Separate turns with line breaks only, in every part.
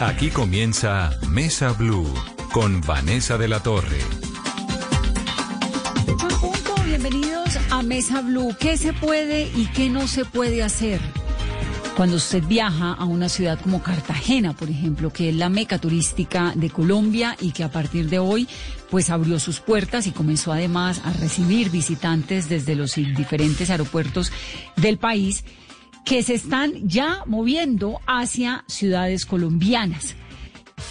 Aquí comienza Mesa Blue con Vanessa de la Torre.
Punto, bienvenidos a Mesa Blue. ¿Qué se puede y qué no se puede hacer? Cuando usted viaja a una ciudad como Cartagena, por ejemplo, que es la meca turística de Colombia y que a partir de hoy pues abrió sus puertas y comenzó además a recibir visitantes desde los diferentes aeropuertos del país que se están ya moviendo hacia ciudades colombianas.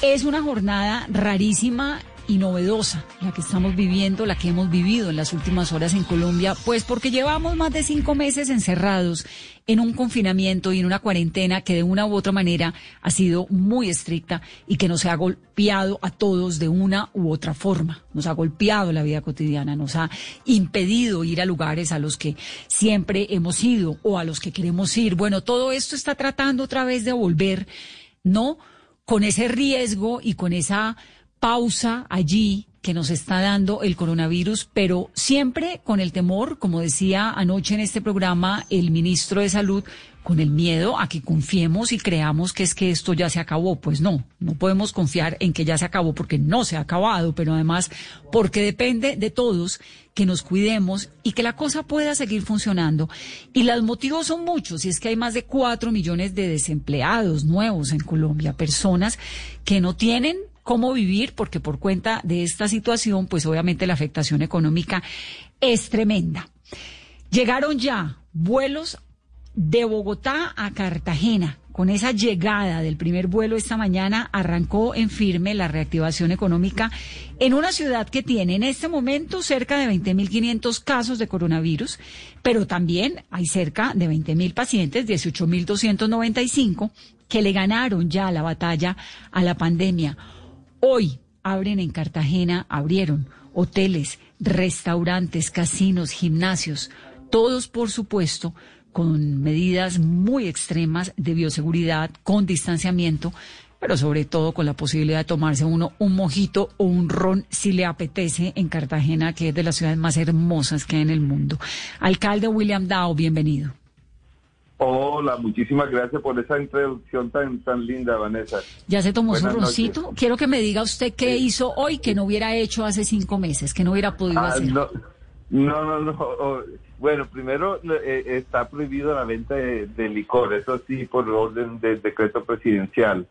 Es una jornada rarísima y novedosa la que estamos viviendo, la que hemos vivido en las últimas horas en Colombia, pues porque llevamos más de cinco meses encerrados en un confinamiento y en una cuarentena que de una u otra manera ha sido muy estricta y que nos ha golpeado a todos de una u otra forma. Nos ha golpeado la vida cotidiana, nos ha impedido ir a lugares a los que siempre hemos ido o a los que queremos ir. Bueno, todo esto está tratando otra vez de volver, ¿no? Con ese riesgo y con esa pausa allí que nos está dando el coronavirus, pero siempre con el temor, como decía anoche en este programa el ministro de Salud, con el miedo a que confiemos y creamos que es que esto ya se acabó. Pues no, no podemos confiar en que ya se acabó porque no se ha acabado, pero además porque depende de todos que nos cuidemos y que la cosa pueda seguir funcionando. Y los motivos son muchos, y es que hay más de cuatro millones de desempleados nuevos en Colombia, personas que no tienen cómo vivir, porque por cuenta de esta situación, pues obviamente la afectación económica es tremenda. Llegaron ya vuelos de Bogotá a Cartagena. Con esa llegada del primer vuelo esta mañana arrancó en firme la reactivación económica en una ciudad que tiene en este momento cerca de 20.500 casos de coronavirus, pero también hay cerca de 20.000 pacientes, 18.295, que le ganaron ya la batalla a la pandemia. Hoy abren en Cartagena, abrieron hoteles, restaurantes, casinos, gimnasios, todos por supuesto con medidas muy extremas de bioseguridad, con distanciamiento, pero sobre todo con la posibilidad de tomarse uno un mojito o un ron si le apetece en Cartagena, que es de las ciudades más hermosas que hay en el mundo. Alcalde William Dow, bienvenido.
Hola, muchísimas gracias por esa introducción tan tan linda, Vanessa.
¿Ya se tomó su roncito? Quiero que me diga usted qué hizo hoy que no hubiera hecho hace cinco meses, que no hubiera podido
Ah,
hacer.
no, no, no, no. Bueno, primero eh, está prohibido la venta de, de licor, eso sí, por orden del decreto presidencial.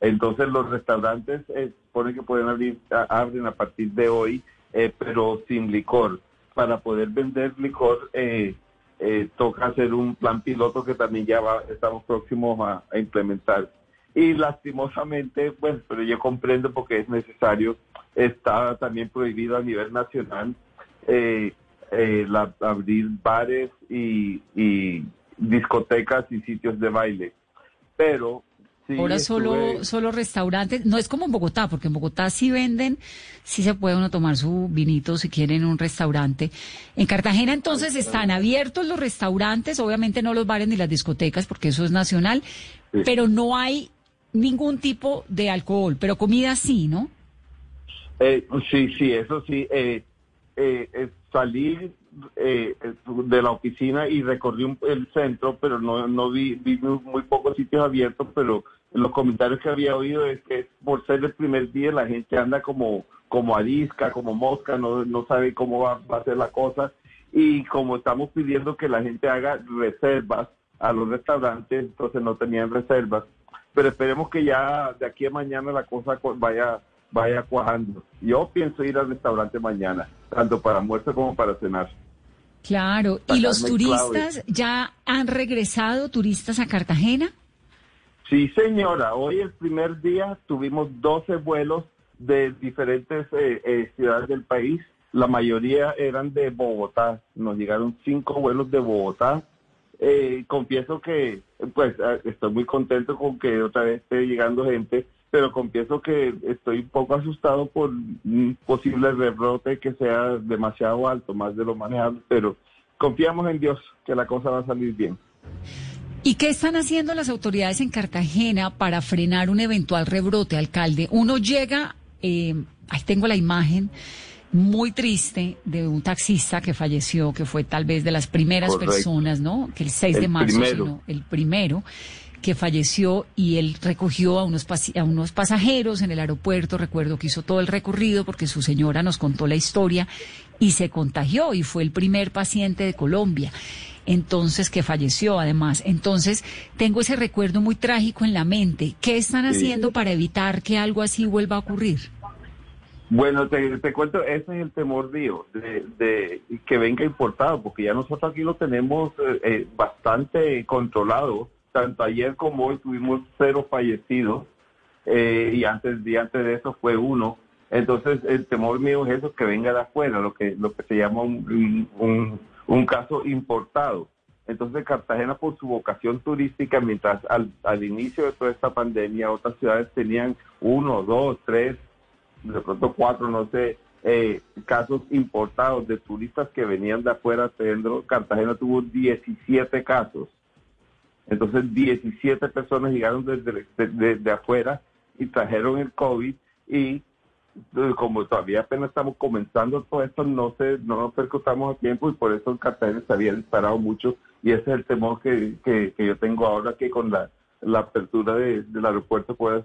Entonces los restaurantes eh, ponen que pueden abrir, abren a partir de hoy, eh, pero sin licor. Para poder vender licor, eh, eh, toca hacer un plan piloto que también ya va- estamos próximos a, implementar. Y lastimosamente, bueno, pero yo comprendo porque es necesario, está también prohibido a nivel nacional eh, eh, la- abrir bares y, y discotecas y sitios de baile. Pero sí
Ahora solo,
estuve-
solo restaurantes, no es como en Bogotá, porque en Bogotá sí venden, sí se puede uno tomar su vinito si quiere en un restaurante. En Cartagena entonces están abiertos los restaurantes, obviamente no los bares ni las discotecas, porque eso es nacional,
Sí.
pero no hay ningún tipo de alcohol, pero comida sí, ¿no?
Eh, sí, sí, eso sí. Eh, eh, eh, salí eh, de la oficina y recorrí un- el centro, pero no, no vi, muy pocos sitios abiertos, pero los comentarios que había oído es que por ser el primer día la gente anda como, como arisca, como mosca, no, no sabe cómo va, va a ser la cosa. Y como estamos pidiendo que la gente haga reservas a los restaurantes, entonces no tenían reservas. Pero esperemos que ya de aquí a mañana la cosa vaya vaya cuajando. Yo pienso ir al restaurante mañana, tanto para almuerzo como para cenar.
Claro. ¿Y los turistas ya han regresado, turistas a Cartagena?
Sí, señora, hoy el primer día tuvimos 12 vuelos de diferentes eh, eh, ciudades del país. La mayoría eran de Bogotá. Nos llegaron cinco vuelos de Bogotá, eh, confieso que, pues, ah, estoy muy contento con que otra vez esté llegando gente, pero confieso que estoy un poco asustado por un posible rebrote que sea demasiado alto, más de lo manejable, pero confiamos en Dios que la cosa va a salir bien.
¿Y qué están haciendo las autoridades en Cartagena para frenar un eventual rebrote, alcalde? Uno llega, eh, ahí tengo la imagen muy triste de un taxista que falleció, que fue tal vez de las primeras personas, ¿no? Que el 6 de marzo, sino el primero que falleció y él recogió a unos, a unos pasajeros en el aeropuerto, recuerdo que hizo todo el recorrido porque su señora nos contó la historia y se contagió y fue el primer paciente de Colombia. Entonces, que falleció además. Entonces, tengo ese recuerdo muy trágico en la mente. ¿Qué están haciendo para evitar que algo así vuelva a ocurrir?
Bueno, te, cuento, ese es el temor mío, de, que venga importado, porque ya nosotros aquí lo tenemos eh, eh, bastante controlado. Tanto ayer como hoy tuvimos cero fallecidos eh, y antes, y antes de eso fue uno. Entonces, el temor mío es eso, que venga de afuera, lo que, lo que se llama un, un, un caso importado. Entonces, Cartagena, por su vocación turística, mientras al, al inicio de toda esta pandemia, otras ciudades tenían uno, dos, tres, de pronto cuatro, no sé, eh, casos importados de turistas que venían de afuera. Cartagena tuvo 17 casos. Entonces 17 personas llegaron desde, de, afuera y trajeron el COVID y como todavía apenas estamos comenzando todo esto, no se, no nos percutamos a tiempo y por eso en Cartagena se había disparado mucho y ese es el temor que, que, yo tengo ahora que con la, apertura del aeropuerto pueda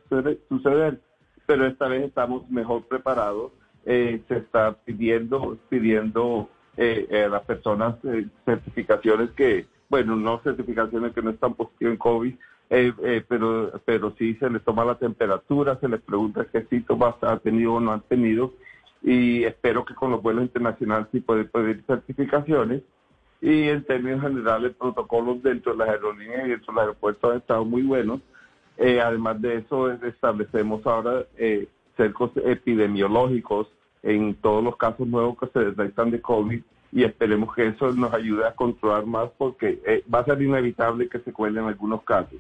suceder pero esta vez estamos mejor preparados. Eh, se está pidiendo, pidiendo eh, a las personas eh, certificaciones que, bueno, no certificaciones que no están positivas en COVID, pero, pero sí se les toma la temperatura, se les pregunta qué síntomas ha tenido o no han tenido, y espero que con los vuelos internacionales sí pueden pedir certificaciones. Y en términos generales, protocolos dentro de las aerolíneas y dentro de los aeropuertos han estado muy buenos eh, además de eso, establecemos ahora eh, cercos epidemiológicos en todos los casos nuevos que se detectan de COVID y esperemos que eso nos ayude a controlar más porque eh, va a ser inevitable que se cuelen algunos casos.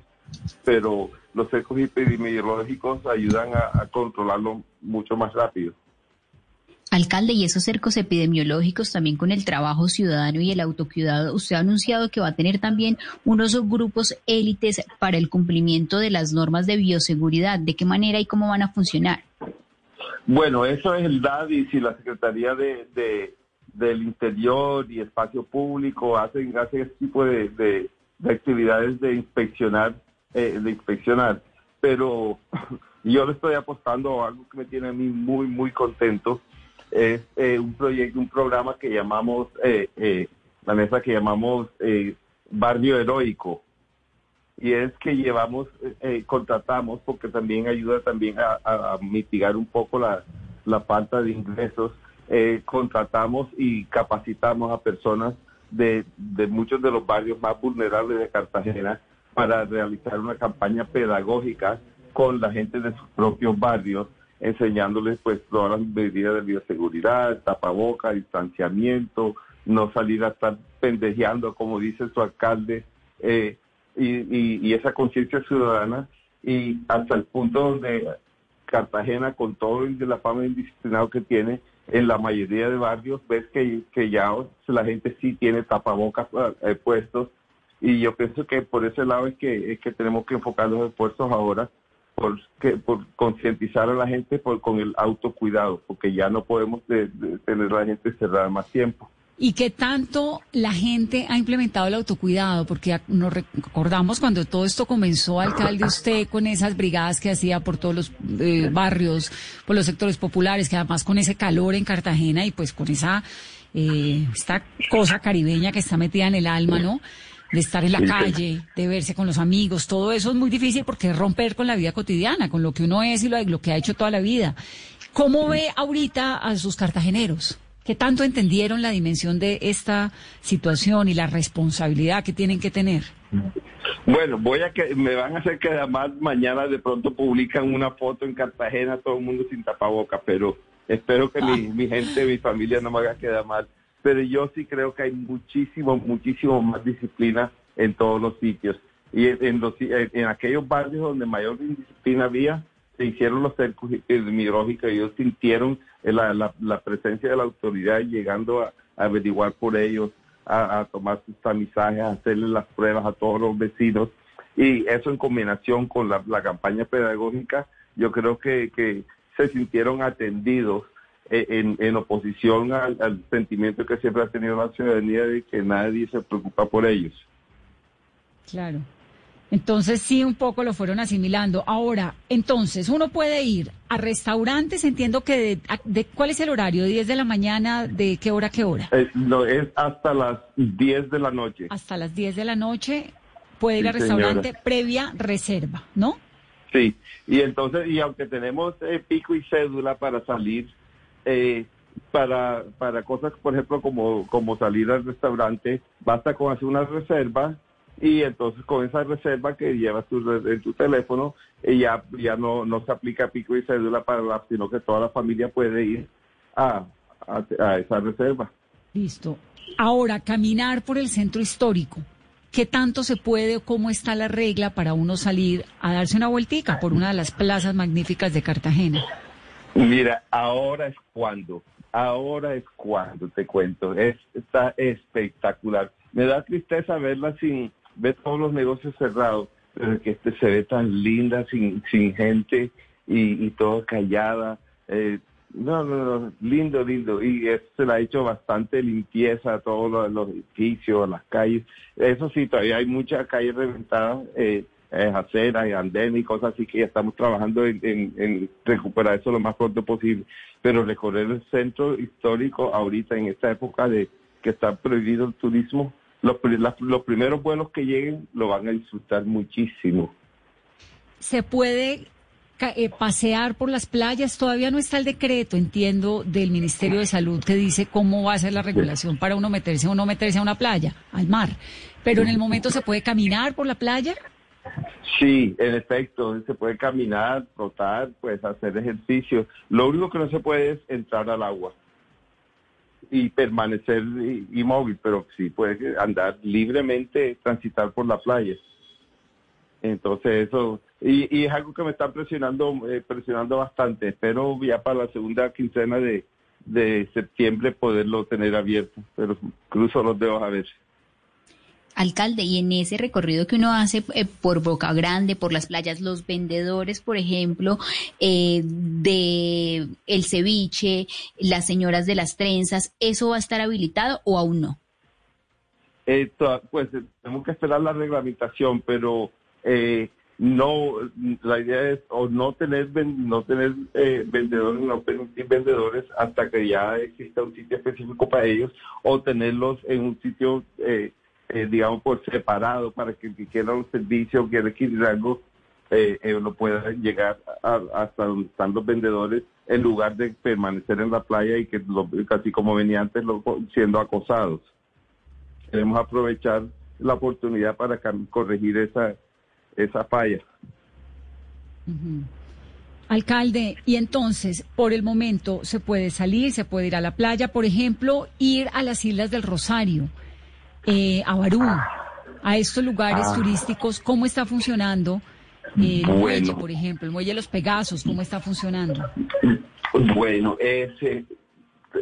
Pero los cercos epidemiológicos ayudan a controlarlo mucho más rápido.
Alcalde, y esos cercos epidemiológicos también con el trabajo ciudadano y el autocuidado, usted ha anunciado que va a tener también unos grupos élites para el cumplimiento de las normas de bioseguridad. ¿De qué manera y cómo van a funcionar?
Bueno, eso es el DADIS y la Secretaría de, del Interior y Espacio Público hacen, hacen ese tipo de, actividades de inspeccionar, eh, de inspeccionar. Pero yo le estoy apostando a algo que me tiene a mí muy, muy contento es eh, un proyecto, un programa que llamamos, eh, eh, la mesa que llamamos Barrio Heroico. Y es que llevamos, contratamos, porque también ayuda también a, mitigar un poco la, falta de ingresos, contratamos y capacitamos a personas de, de muchos de los barrios más vulnerables de Cartagena para realizar una campaña pedagógica con la gente de sus propios barrios enseñándoles pues todas las medidas de bioseguridad, tapaboca, distanciamiento, no salir a estar pendejeando, como dice su alcalde, eh, y, esa conciencia ciudadana, y hasta el punto donde Cartagena, con todo el de la fama indisciplinado que tiene, en la mayoría de barrios ves que, que ya la gente sí tiene tapabocas eh, puestos, y yo pienso que por ese lado es que, es que tenemos que enfocar los esfuerzos ahora por, por concientizar a la gente por, con el autocuidado, porque ya no podemos tener a la gente cerrada más tiempo.
¿Y qué tanto la gente ha implementado el autocuidado? Porque nos recordamos cuando todo esto comenzó, alcalde, usted con esas brigadas que hacía por todos los eh, barrios, por los sectores populares, que además con ese calor en Cartagena y pues con esa eh, esta cosa caribeña que está metida en el alma, ¿no? De estar en la calle, de verse con los amigos, todo eso es muy difícil porque es romper con la vida cotidiana, con lo que uno es y lo, que ha hecho toda la vida. ¿Cómo ve ahorita a sus cartageneros? ¿Qué tanto entendieron la dimensión de esta situación y la responsabilidad que tienen que tener?
Bueno, voy a que me van a hacer que además mañana de pronto publican una foto en Cartagena, todo el mundo sin tapaboca, pero espero que mi, mi gente, mi familia no me haga quedar mal pero yo sí creo que hay muchísimo, muchísimo más disciplina en todos los sitios. Y en, los, en aquellos barrios donde mayor indisciplina había, se hicieron los cercos epidemiológicos ellos sintieron la, presencia de la autoridad llegando a, averiguar por ellos, a, tomar sus tamizajes, a hacerle las pruebas a todos los vecinos. Y eso en combinación con la, campaña pedagógica, yo creo que, se sintieron atendidos en, en oposición al, al, sentimiento que siempre ha tenido la ciudadanía de que nadie se preocupa por ellos.
Claro. Entonces sí, un poco lo fueron asimilando. Ahora, entonces, uno puede ir a restaurantes, entiendo que de, ¿cuál es el horario? ¿10 de la mañana? ¿De qué hora qué hora?
Eh, no, es hasta las 10 de la noche.
Hasta las 10 de la noche puede ir al restaurante previa reserva, ¿no?
Sí, y entonces, y aunque tenemos eh, pico y cédula para salir, eh, para, para cosas, por ejemplo, como, como salir al restaurante, basta con hacer una reserva y entonces con esa reserva que llevas tu, en tu teléfono, eh, ya, ya no, no se aplica pico y cédula para la, sino que toda la familia puede ir a, a, esa reserva.
Listo. Ahora, caminar por el centro histórico. ¿Qué tanto se puede o cómo está la regla para uno salir a darse una vueltica por una de las plazas magníficas de Cartagena?
Mira, ahora es cuando, ahora es cuando te cuento, es, está espectacular. Me da tristeza verla sin, ve todos los negocios cerrados, pero que este se ve tan linda, sin, sin gente y, todo callada. Eh, no, no, no, lindo, lindo. Y se le ha hecho bastante limpieza a todos los, edificios, las calles. Eso sí, todavía hay muchas calles reventadas, eh, eh, aceras y andenes y cosas así que ya estamos trabajando en, en, recuperar eso lo más pronto posible. Pero recorrer el centro histórico ahorita en esta época de que está prohibido el turismo, los, los primeros vuelos que lleguen lo van a disfrutar muchísimo.
¿Se puede eh, pasear por las playas? Todavía no está el decreto, entiendo, del Ministerio de Salud que dice cómo va a ser la regulación para uno meterse o no meterse a una playa, al mar. Pero en el momento se puede caminar por la playa.
Sí, en efecto, se puede caminar, trotar, pues hacer ejercicio. Lo único que no se puede es entrar al agua y permanecer inmóvil, pero sí puede andar libremente, transitar por la playa. Entonces eso, y, es algo que me está presionando, eh, presionando bastante. Espero ya para la segunda quincena de, de septiembre poderlo tener abierto, pero cruzo los dedos a ver.
Alcalde, y en ese recorrido que uno hace eh, por Boca Grande, por las playas, los vendedores, por ejemplo, eh, de el ceviche, las señoras de las trenzas, ¿eso va a estar habilitado o aún no?
Eh, pues tenemos que esperar la reglamentación, pero no, la idea es o no tener no tener vendedores, no permitir vendedores hasta que ya exista un sitio específico para ellos, o tenerlos en un sitio eh, eh, digamos, por separado para que el que quiera un servicio, quiera adquirir algo, eh, eh, lo pueda llegar hasta donde están los vendedores en lugar de permanecer en la playa y que casi como venía antes siendo acosados. Queremos aprovechar la oportunidad para corregir esa, esa falla.
Alcalde, y entonces, por el momento, se puede salir, se puede ir a la playa, por ejemplo, ir a las Islas del Rosario eh, a Barú, a estos lugares ah. turísticos, ¿cómo está funcionando? el muelle, por ejemplo, el muelle de los Pegasos, ¿cómo está funcionando?
Bueno, ese,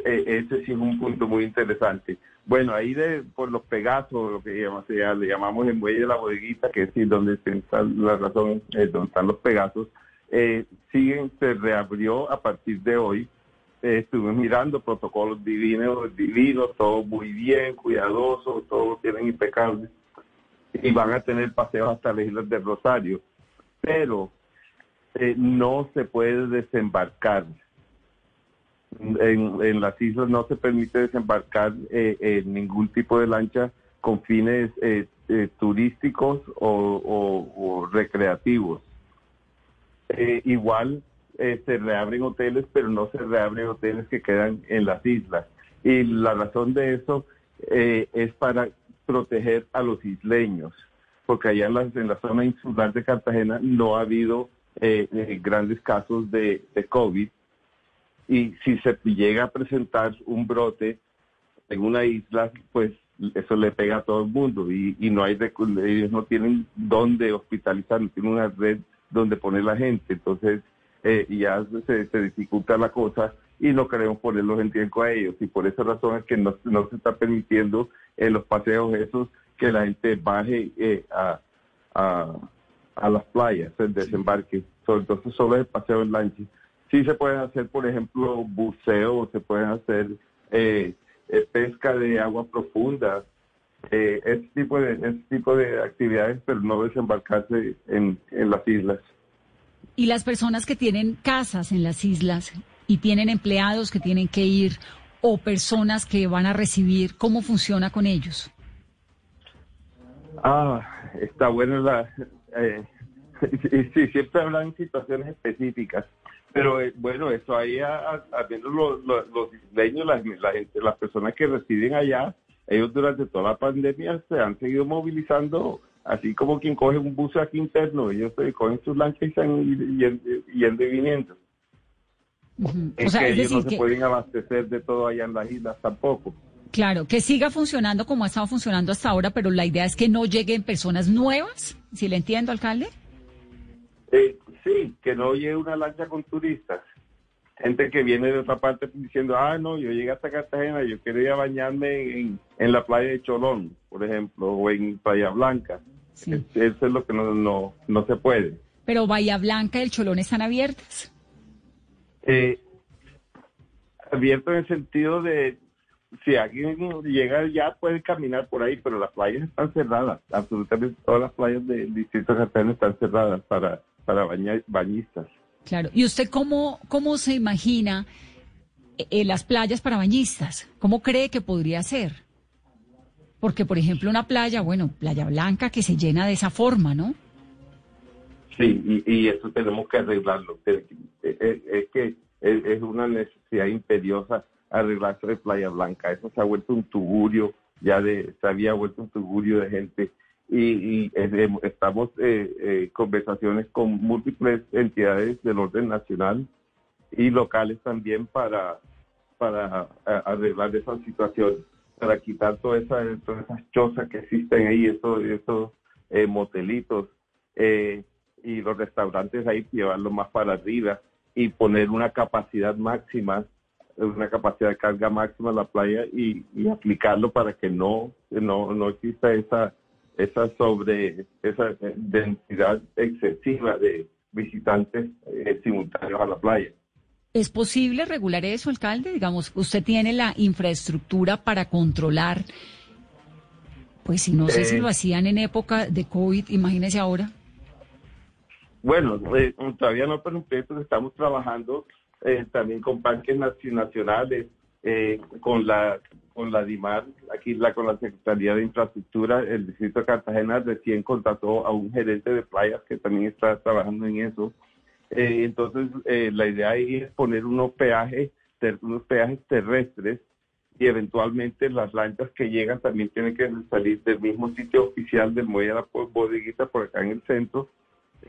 e, ese sí es un punto muy interesante. Bueno, ahí de, por los Pegasos, lo que le llamamos el muelle de la bodeguita, que es donde está la razón, eh, donde están los Pegasos, eh, siguen, se reabrió a partir de hoy eh, estuve mirando protocolos divinos, divinos, todo muy bien, cuidadoso, todos tienen impecables. Y van a tener paseos hasta las Islas del Rosario. Pero eh, no se puede desembarcar. En, las islas no se permite desembarcar eh, en ningún tipo de lancha con fines turísticos o, recreativos. igual eh, se reabren hoteles, pero no se reabren hoteles que quedan en las islas. Y la razón de eso eh, es para proteger a los isleños, porque allá en la, en la zona insular de Cartagena no ha habido eh, grandes casos de, de COVID. Y si se llega a presentar un brote en una isla, pues eso le pega a todo el mundo y, y no hay ellos no tienen dónde hospitalizar, no tienen una red donde poner la gente, entonces eh, ya se, se, dificulta la cosa y no queremos ponerlos en tiempo a ellos y por esa razón es que no, no se está permitiendo en los paseos esos que la gente baje eh, a, a, a, las playas, el desembarque, entonces solo el paseo en lancha. Sí se pueden hacer, por ejemplo, buceo, se pueden hacer eh, eh, pesca de agua profunda, eh, ese, tipo de, ese tipo de actividades, pero no desembarcarse en, en las islas.
Y las personas que tienen casas en las islas y tienen empleados que tienen que ir o personas que van a recibir, ¿cómo funciona con ellos?
Ah, está bueno la... Eh, sí, siempre hablan situaciones específicas. Pero eh, bueno, eso ahí, habiendo los, los, los isleños, la, gente, las personas que residen allá, ellos durante toda la pandemia se han seguido movilizando, así como quien coge un bus aquí interno, ellos se cogen sus lanchas y están yendo y viniendo. Es que ellos no se pueden abastecer de todo allá en las islas tampoco.
Claro, que siga funcionando como ha estado funcionando hasta ahora, pero la idea es que no lleguen personas nuevas, si le entiendo, alcalde.
Eh, sí, que no llegue una lancha con turistas. Gente que viene de otra parte diciendo, ah, no, yo llegué hasta Cartagena, yo quería bañarme en, la playa de Cholón, por ejemplo, o en Playa Blanca. Eso es lo que no, no, no se puede.
Pero Bahía Blanca y el Cholón están abiertas.
Eh, abierto en el sentido de si alguien llega ya puede caminar por ahí, pero las playas están cerradas. Absolutamente todas las playas del distrito de Cartagena están cerradas para para bañistas.
Claro. ¿Y usted cómo, cómo se imagina eh, las playas para bañistas? ¿Cómo cree que podría ser? Porque, por ejemplo, una playa, bueno, Playa Blanca, que se llena de esa forma, ¿no?
Sí, y, eso tenemos que arreglarlo. Es, que es, una necesidad imperiosa arreglarse de Playa Blanca. Eso se ha vuelto un tugurio, ya de, se había vuelto un tugurio de gente y, eh, estamos eh, eh, conversaciones con múltiples entidades del orden nacional y locales también para, para arreglar esa situación, para quitar todas esas chozas que existen ahí, esos, esos motelitos y los restaurantes ahí, llevarlo más para arriba y poner una capacidad máxima una capacidad de carga máxima en la playa y, aplicarlo para que no, no, no exista esa esa sobre esa densidad excesiva de visitantes eh, simultáneos a la playa.
¿Es posible regular eso, alcalde? Digamos, usted tiene la infraestructura para controlar, pues si no sé si lo eh. hacían en época de COVID, imagínese ahora.
Bueno, eh, todavía no, pero estamos trabajando también con parques nacionales, con la con la DIMAR, aquí la, con la Secretaría de Infraestructura, el Distrito de Cartagena recién contrató a un gerente de playas que también está trabajando en eso. Eh, entonces, eh, la idea ahí es poner unos peajes, unos peajes terrestres y eventualmente las lanchas que llegan también tienen que salir del mismo sitio oficial del muelle de la bodeguita por acá en el centro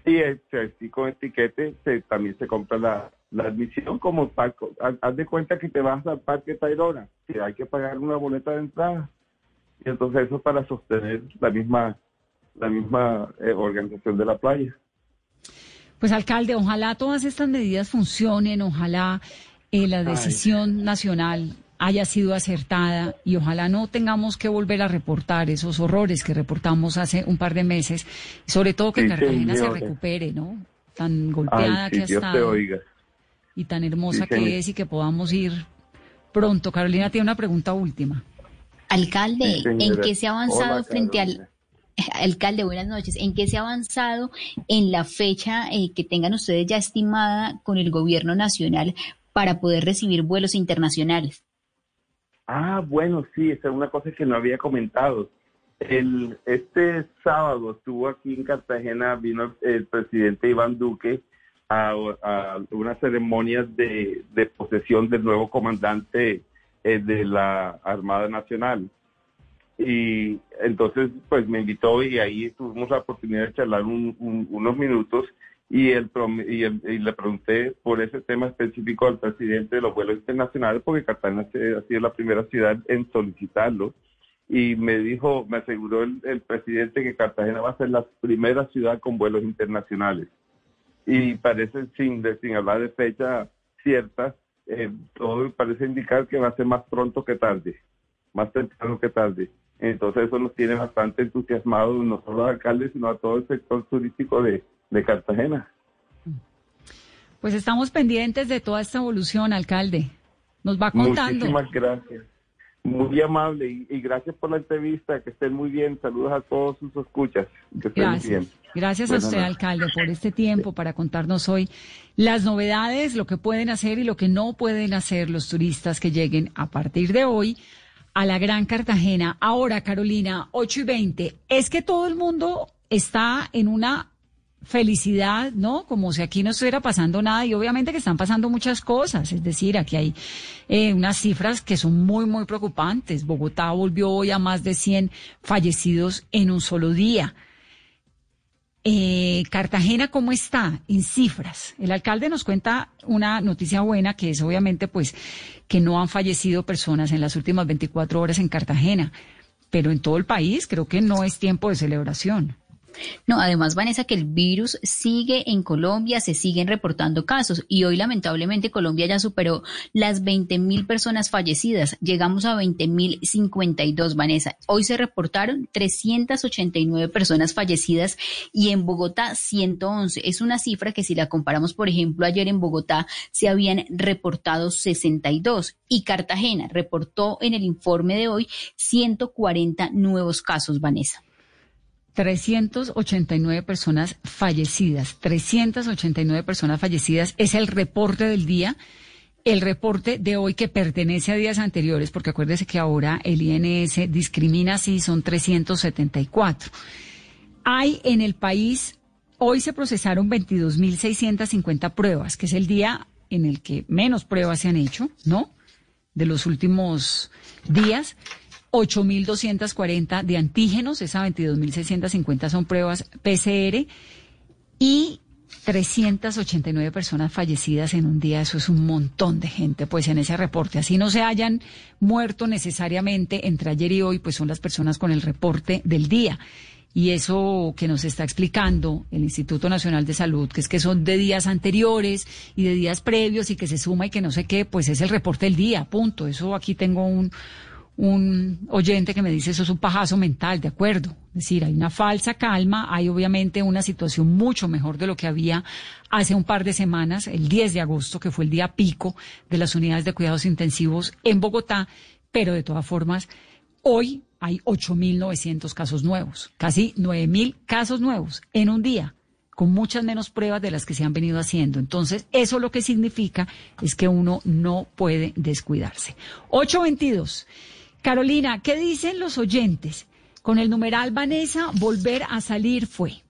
y así con etiquete se, también se compra la, admisión como tal. Haz de cuenta que te vas al Parque Tayrona, que hay que pagar una boleta de entrada. Y entonces eso para sostener la misma, la misma eh, organización de la playa.
Pues alcalde, ojalá todas estas medidas funcionen, ojalá eh, la decisión nacional haya sido acertada y ojalá no tengamos que volver a reportar esos horrores que reportamos hace un par de meses, sobre todo que Cartagena se recupere, ¿no? Tan golpeada que ha estado y tan hermosa que es y que podamos ir pronto. Carolina tiene una pregunta última.
Alcalde, ¿en qué se ha avanzado frente al alcalde? Buenas noches. ¿En qué se ha avanzado en la fecha eh, que tengan ustedes ya estimada con el gobierno nacional para poder recibir vuelos internacionales?
Ah, bueno, sí, esa es una cosa que no había comentado. El, este sábado estuvo aquí en Cartagena, vino el presidente Iván Duque a, unas ceremonias de, posesión del nuevo comandante eh, de la Armada Nacional. Y entonces, pues me invitó y ahí tuvimos la oportunidad de charlar unos minutos y, el, y, le pregunté por ese tema específico al presidente de los vuelos internacionales, porque Cartagena ha sido la primera ciudad en solicitarlo. y me dijo, me aseguró el, presidente que Cartagena va a ser la primera ciudad con vuelos internacionales. Y parece, sin, sin hablar de fecha cierta, eh, todo parece indicar que va a ser más pronto que tarde, más temprano que tarde. Entonces eso nos tiene bastante entusiasmados, no solo a alcaldes, sino a todo el sector turístico de, de Cartagena.
Pues estamos pendientes de toda esta evolución, alcalde. Nos va contando.
Muchísimas gracias. Muy amable y, gracias por la entrevista. Que estén muy bien. Saludos a todos sus escuchas.
gracias. Gracias a usted, alcalde, por este tiempo para contarnos hoy las novedades, lo que pueden hacer y lo que no pueden hacer los turistas que lleguen a partir de hoy a la Gran Cartagena. Ahora, Carolina, 8 y 20. Es que todo el mundo está en una felicidad, ¿no? Como si aquí no estuviera pasando nada y obviamente que están pasando muchas cosas, es decir, aquí hay eh, unas cifras que son muy, muy preocupantes. Bogotá volvió hoy a más de 100 fallecidos en un solo día. Eh, Cartagena, ¿cómo está en cifras? El alcalde nos cuenta una noticia buena que es obviamente pues que no han fallecido personas en las últimas 24 horas en Cartagena, pero en todo el país creo que no es tiempo de celebración.
No, además, Vanessa, que el virus sigue en Colombia, se siguen reportando casos y hoy lamentablemente Colombia ya superó las 20 mil personas fallecidas. Llegamos a 20 mil 52, Vanessa. Hoy se reportaron 389 personas fallecidas y en Bogotá 111. Es una cifra que si la comparamos, por ejemplo, ayer en Bogotá se habían reportado 62 y Cartagena reportó en el informe de hoy 140 nuevos casos, Vanessa.
389 personas fallecidas, 389 personas fallecidas es el reporte del día. El reporte de hoy que pertenece a días anteriores, porque acuérdese que ahora el INS discrimina si son 374. Hay en el país, hoy se procesaron 22.650 pruebas, que es el día en el que menos pruebas se han hecho, ¿no? De los últimos días. 8.240 de antígenos, esa 22.650 son pruebas PCR y 389 personas fallecidas en un día, eso es un montón de gente, pues en ese reporte. Así no se hayan muerto necesariamente entre ayer y hoy, pues son las personas con el reporte del día. Y eso que nos está explicando el Instituto Nacional de Salud, que es que son de días anteriores y de días previos y que se suma y que no sé qué, pues es el reporte del día, punto. Eso aquí tengo un, un oyente que me dice eso es un pajazo mental, de acuerdo. Es decir, hay una falsa calma, hay obviamente una situación mucho mejor de lo que había hace un par de semanas, el 10 de agosto, que fue el día pico de las unidades de cuidados intensivos en Bogotá, pero de todas formas, hoy hay 8.900 casos nuevos, casi 9.000 casos nuevos en un día con muchas menos pruebas de las que se han venido haciendo. Entonces, eso lo que significa es que uno no puede descuidarse. 822. Carolina, ¿qué dicen los oyentes? Con el numeral Vanessa, volver a salir fue.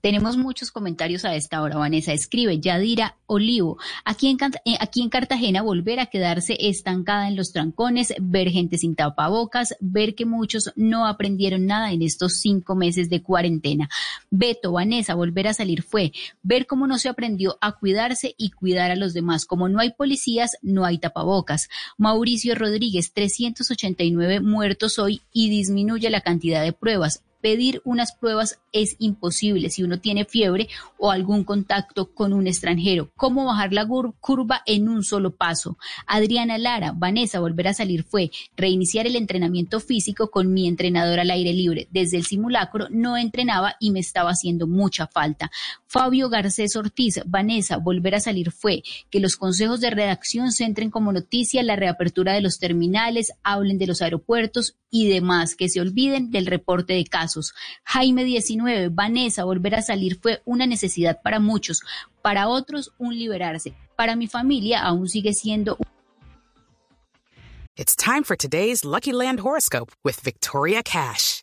Tenemos muchos comentarios a esta hora. Vanessa escribe, Yadira Olivo, aquí en, eh, aquí en Cartagena volver a quedarse estancada en los trancones, ver gente sin tapabocas, ver que muchos no aprendieron nada en estos cinco meses de cuarentena. Beto, Vanessa, volver a salir fue ver cómo no se aprendió a cuidarse y cuidar a los demás. Como no hay policías, no hay tapabocas. Mauricio Rodríguez, 389 muertos hoy y disminuye la cantidad de pruebas pedir unas pruebas es imposible si uno tiene fiebre o algún contacto con un extranjero. ¿Cómo bajar la curva en un solo paso? Adriana Lara, Vanessa, volver a salir fue reiniciar el entrenamiento físico con mi entrenador al aire libre. Desde el simulacro no entrenaba y me estaba haciendo mucha falta. Fabio Garcés Ortiz, Vanessa, volver a salir fue que los consejos de redacción centren como noticia la reapertura de los terminales, hablen de los aeropuertos y demás, que se olviden del reporte de casos. Jaime 19, Vanessa, volver a salir fue una necesidad para muchos, para otros un liberarse. Para mi familia aún sigue siendo
It's time for today's Lucky Land horoscope with Victoria Cash.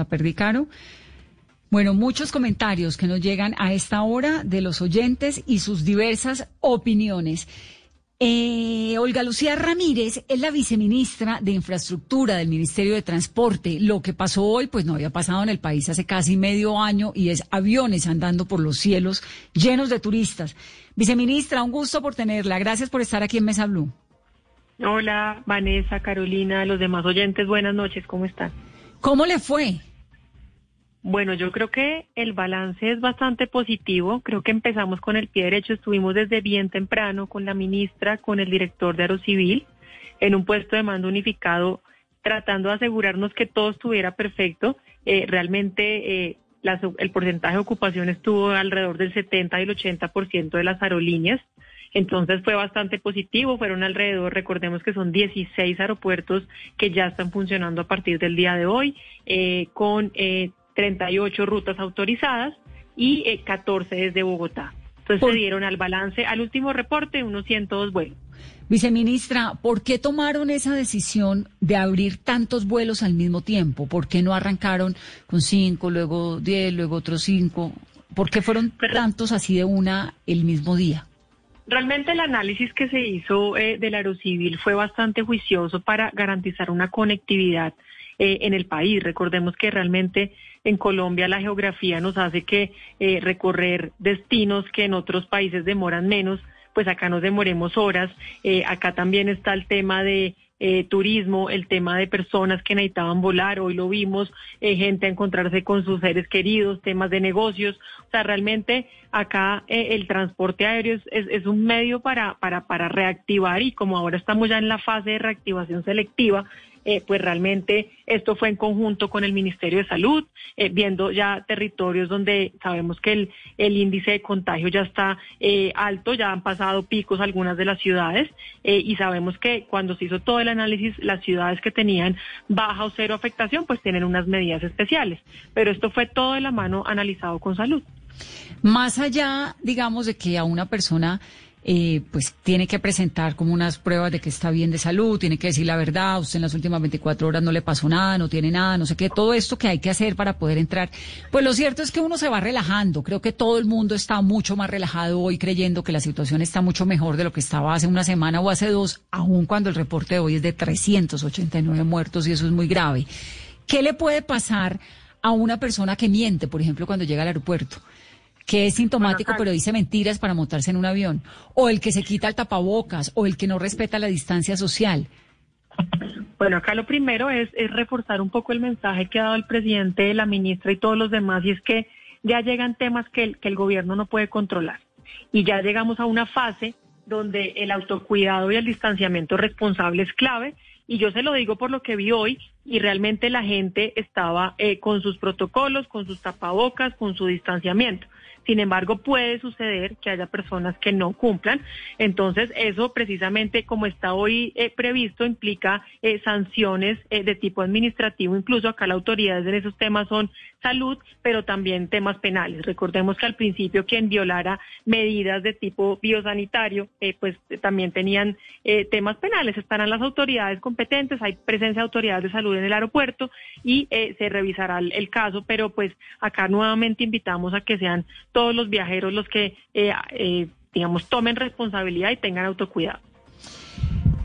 La perdí, Caro. Bueno, muchos comentarios que nos llegan a esta hora de los oyentes y sus diversas opiniones. Eh, Olga Lucía Ramírez es la viceministra de Infraestructura del Ministerio de Transporte. Lo que pasó hoy, pues no había pasado en el país hace casi medio año y es aviones andando por los cielos llenos de turistas. Viceministra, un gusto por tenerla. Gracias por estar aquí en Mesa Blue.
Hola, Vanessa, Carolina, los demás oyentes, buenas noches, ¿cómo están?
¿Cómo le fue?
Bueno, yo creo que el balance es bastante positivo. Creo que empezamos con el pie derecho. Estuvimos desde bien temprano con la ministra, con el director de Aerocivil, en un puesto de mando unificado, tratando de asegurarnos que todo estuviera perfecto. Eh, realmente eh, el porcentaje de ocupación estuvo alrededor del 70 y el 80% de las aerolíneas. Entonces fue bastante positivo, fueron alrededor, recordemos que son 16 aeropuertos que ya están funcionando a partir del día de hoy, eh, con eh, 38 rutas autorizadas y 14 eh, desde Bogotá. Entonces se dieron al balance, al último reporte, unos 102 vuelos.
Viceministra, ¿por qué tomaron esa decisión de abrir tantos vuelos al mismo tiempo? ¿Por qué no arrancaron con cinco, luego diez, luego otros cinco? ¿Por qué fueron tantos así de una el mismo día?
Realmente el análisis que se hizo eh, del aerocivil fue bastante juicioso para garantizar una conectividad eh, en el país. Recordemos que realmente en Colombia la geografía nos hace que eh, recorrer destinos que en otros países demoran menos, pues acá nos demoremos horas. Eh, acá también está el tema de turismo, el tema de personas que necesitaban volar, hoy lo vimos, gente a encontrarse con sus seres queridos, temas de negocios, o sea, realmente acá el transporte aéreo es, es, un medio para, para, para reactivar y como ahora estamos ya en la fase de reactivación selectiva, eh, pues realmente esto fue en conjunto con el Ministerio de Salud, eh, viendo ya territorios donde sabemos que el, el índice de contagio ya está eh, alto, ya han pasado picos algunas de las ciudades y sabemos que cuando se hizo todo el análisis, las ciudades que tenían baja o cero afectación, pues tienen unas medidas especiales. Pero esto fue todo de la mano analizado con salud.
Más allá, digamos, de que a una persona eh, pues tiene que presentar como unas pruebas de que está bien de salud, tiene que decir la verdad, usted en las últimas 24 horas no le pasó nada, no tiene nada, no sé qué, todo esto que hay que hacer para poder entrar. Pues lo cierto es que uno se va relajando, creo que todo el mundo está mucho más relajado hoy creyendo que la situación está mucho mejor de lo que estaba hace una semana o hace dos, aun cuando el reporte de hoy es de 389 muertos y eso es muy grave. ¿Qué le puede pasar a una persona que miente, por ejemplo, cuando llega al aeropuerto? Que es sintomático pero dice mentiras para montarse en un avión, o el que se quita el tapabocas, o el que no respeta la distancia social.
Bueno, acá lo primero es, reforzar un poco el mensaje que ha dado el presidente, la ministra y todos los demás, y es que ya llegan temas que el, que el gobierno no puede controlar. Y ya llegamos a una fase donde el autocuidado y el distanciamiento responsable es clave. Y yo se lo digo por lo que vi hoy, y realmente la gente estaba eh, con sus protocolos, con sus tapabocas, con su distanciamiento. Sin embargo, puede suceder que haya personas que no cumplan. Entonces, eso precisamente como está hoy eh, previsto implica eh, sanciones eh, de tipo administrativo. Incluso acá las autoridades en esos temas son salud, pero también temas penales. Recordemos que al principio quien violara medidas de tipo biosanitario, pues también tenían temas penales. Estarán las autoridades competentes, hay presencia de autoridades de salud en el aeropuerto y se revisará el, caso, pero pues acá nuevamente invitamos a que sean los viajeros los que, eh, eh, digamos, tomen responsabilidad y tengan autocuidado.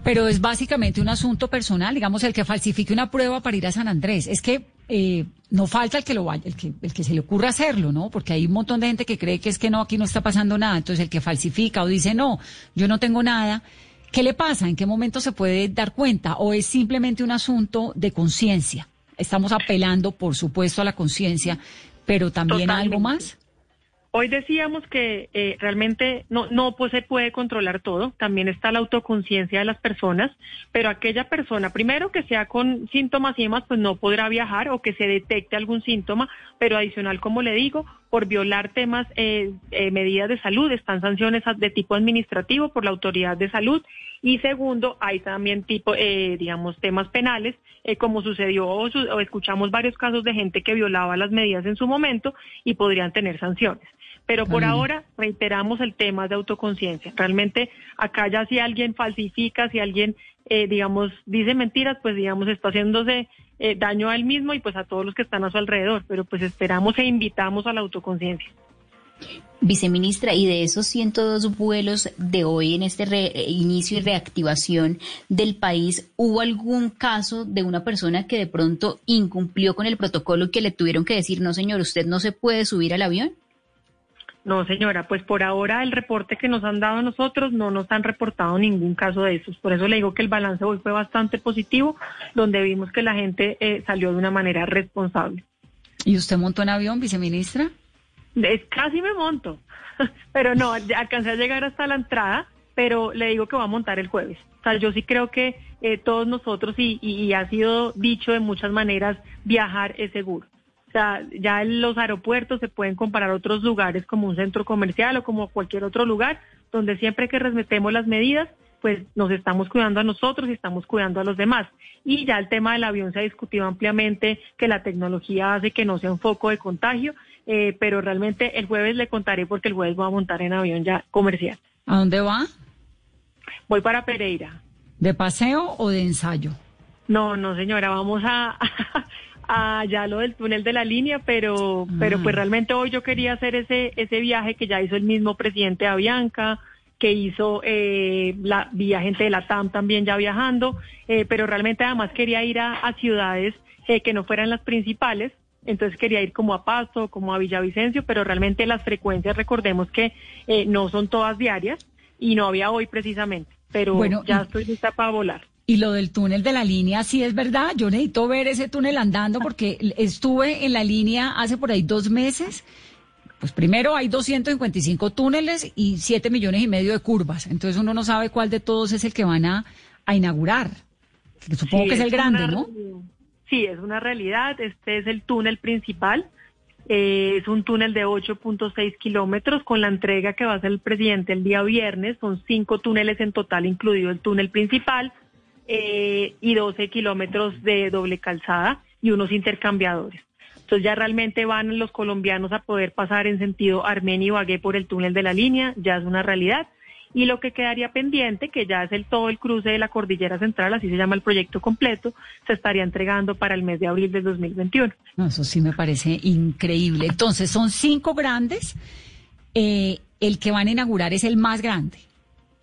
Pero es básicamente un asunto personal, digamos, el que falsifique una prueba para ir a San Andrés. Es que eh, no falta el que lo vaya, el que, el que se le ocurra hacerlo, ¿no? Porque hay un montón de gente que cree que es que no, aquí no está pasando nada. Entonces el que falsifica o dice, no, yo no tengo nada. ¿Qué le pasa? ¿En qué momento se puede dar cuenta? ¿O es simplemente un asunto de conciencia? Estamos apelando, por supuesto, a la conciencia, pero también a algo más.
Hoy decíamos que eh, realmente no, no pues, se puede controlar todo, también está la autoconciencia de las personas, pero aquella persona, primero que sea con síntomas y demás, pues no podrá viajar o que se detecte algún síntoma, pero adicional, como le digo, por violar temas, eh, eh, medidas de salud, están sanciones de tipo administrativo por la autoridad de salud y segundo, hay también tipo, eh, digamos, temas penales, eh, como sucedió o, escuchamos varios casos de gente que violaba las medidas en su momento y podrían tener sanciones. Pero por ahora reiteramos el tema de autoconciencia. Realmente acá ya si alguien falsifica, si alguien, eh, digamos, dice mentiras, pues digamos está haciéndose eh, daño a él mismo y pues a todos los que están a su alrededor. Pero pues esperamos e invitamos a la autoconciencia.
Viceministra, y de esos 102 vuelos de hoy en este inicio y reactivación del país, ¿hubo algún caso de una persona que de pronto incumplió con el protocolo y que le tuvieron que decir, no señor, usted no se puede subir al avión?
No, señora, pues por ahora el reporte que nos han dado a nosotros no nos han reportado ningún caso de esos. Por eso le digo que el balance hoy fue bastante positivo, donde vimos que la gente eh, salió de una manera responsable.
¿Y usted montó en avión, viceministra?
casi me monto, pero no, alcancé a llegar hasta la entrada, pero le digo que va a montar el jueves. O sea, yo sí creo que eh, todos nosotros, y, y, ha sido dicho de muchas maneras, viajar es seguro. Sea, ya en los aeropuertos se pueden comparar otros lugares como un centro comercial o como cualquier otro lugar, donde siempre que respetemos las medidas, pues nos estamos cuidando a nosotros y estamos cuidando a los demás. Y ya el tema del avión se ha discutido ampliamente, que la tecnología hace que no sea un foco de contagio eh, pero realmente el jueves le contaré porque el jueves voy a montar en avión ya comercial.
¿A dónde va?
Voy para Pereira.
¿De paseo o de ensayo?
No, no señora, vamos a, a ya lo del túnel de la línea, pero, pero pues ah. realmente hoy yo quería hacer ese, ese viaje que ya hizo el mismo presidente Avianca, que hizo eh, la vía gente de la TAM también ya viajando, eh, pero realmente además quería ir a, a ciudades eh, que no fueran las principales, entonces quería ir como a Pasto, como a Villavicencio, pero realmente las frecuencias, recordemos que eh, no son todas diarias y no había hoy precisamente, pero bueno, ya estoy lista para volar.
Y lo del túnel de la línea, sí es verdad, yo necesito ver ese túnel andando porque estuve en la línea hace por ahí dos meses. Pues primero hay 255 túneles y 7 millones y medio de curvas, entonces uno no sabe cuál de todos es el que van a, inaugurar. Supongo que es el grande, ¿no?
Sí, es una realidad. Este es el túnel principal. Eh, es un túnel de 8.6 kilómetros con la entrega que va a hacer el presidente el día viernes. Son cinco túneles en total, incluido el túnel principal, eh, y 12 kilómetros de doble calzada y unos intercambiadores. Entonces ya realmente van los colombianos a poder pasar en sentido Armenia y Bagué por el túnel de la línea, ya es una realidad y lo que quedaría pendiente, que ya es el todo el cruce de la cordillera central, así se llama el proyecto completo, se estaría entregando para el mes de abril del 2021.
No, eso sí me parece increíble. Entonces, son cinco grandes. Eh, el que van a inaugurar es el más grande,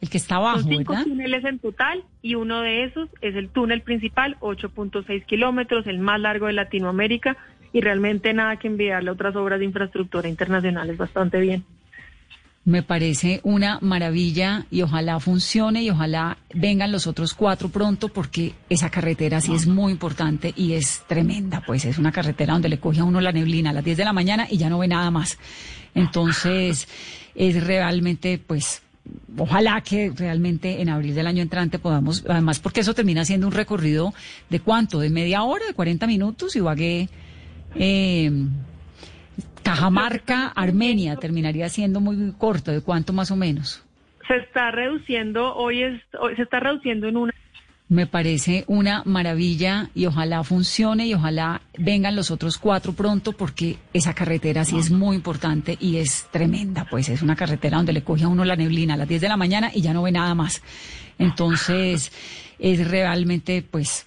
el que está abajo,
Son cinco túneles en total y uno de esos es el túnel principal, 8.6 kilómetros, el más largo de Latinoamérica y realmente nada que enviarle a otras obras de infraestructura internacionales bastante bien.
Me parece una maravilla y ojalá funcione y ojalá vengan los otros cuatro pronto porque esa carretera sí es muy importante y es tremenda, pues es una carretera donde le coge a uno la neblina a las 10 de la mañana y ya no ve nada más. Entonces es realmente pues ojalá que realmente en abril del año entrante podamos, además porque eso termina siendo un recorrido de cuánto, de media hora, de 40 minutos y vagué... Eh, Cajamarca, Armenia, terminaría siendo muy corto. ¿De cuánto más o menos?
Se está reduciendo, hoy, es, se está reduciendo en una...
Me parece una maravilla y ojalá funcione y ojalá vengan los otros cuatro pronto porque esa carretera sí es muy importante y es tremenda, pues es una carretera donde le coge a uno la neblina a las 10 de la mañana y ya no ve nada más. Entonces es realmente pues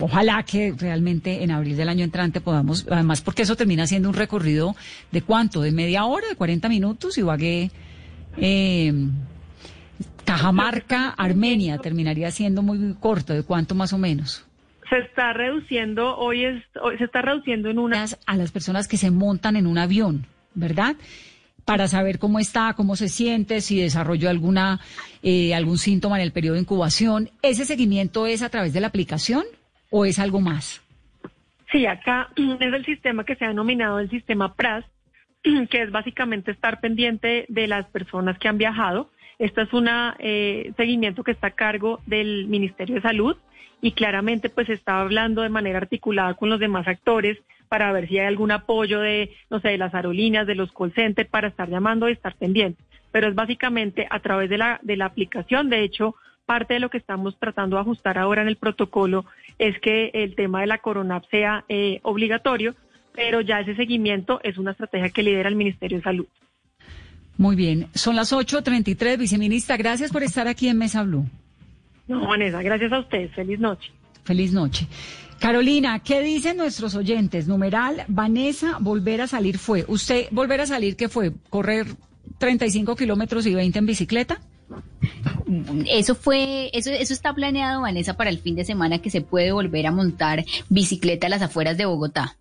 ojalá que realmente en abril del año entrante podamos, además porque eso termina siendo un recorrido de cuánto, de media hora, de 40 minutos, y Ibagué, eh, Cajamarca, Armenia, terminaría siendo muy corto, de cuánto más o menos.
Se está reduciendo, hoy, es, se está reduciendo en unas...
A las personas que se montan en un avión, ¿verdad? para saber cómo está, cómo se siente, si desarrolló alguna eh, algún síntoma en el periodo de incubación. ¿Ese seguimiento es a través de la aplicación? o es algo más?
Sí, acá es el sistema que se ha denominado el sistema PRAS, que es básicamente estar pendiente de las personas que han viajado. Este es un eh, seguimiento que está a cargo del Ministerio de Salud y claramente pues está hablando de manera articulada con los demás actores para ver si hay algún apoyo de, no sé, de las aerolíneas, de los call centers para estar llamando y estar pendiente. Pero es básicamente a través de la, aplicación, de hecho, parte de lo que estamos tratando de ajustar ahora en el protocolo es que el tema de la coronap sea eh, obligatorio, pero ya ese seguimiento es una estrategia que lidera el Ministerio de Salud.
Muy bien, son las 8.33, viceministra, gracias por estar aquí en Mesa Blue.
No, Vanessa, gracias a ustedes. Feliz noche.
Feliz noche. Carolina, ¿qué dicen nuestros oyentes? Numeral, Vanessa, volver a salir fue. ¿Usted volver a salir qué fue? ¿Correr 35 kilómetros y 20 en bicicleta?
Eso fue, eso, eso está planeado, Vanessa, para el fin de semana que se puede volver a montar bicicleta a las afueras de Bogotá.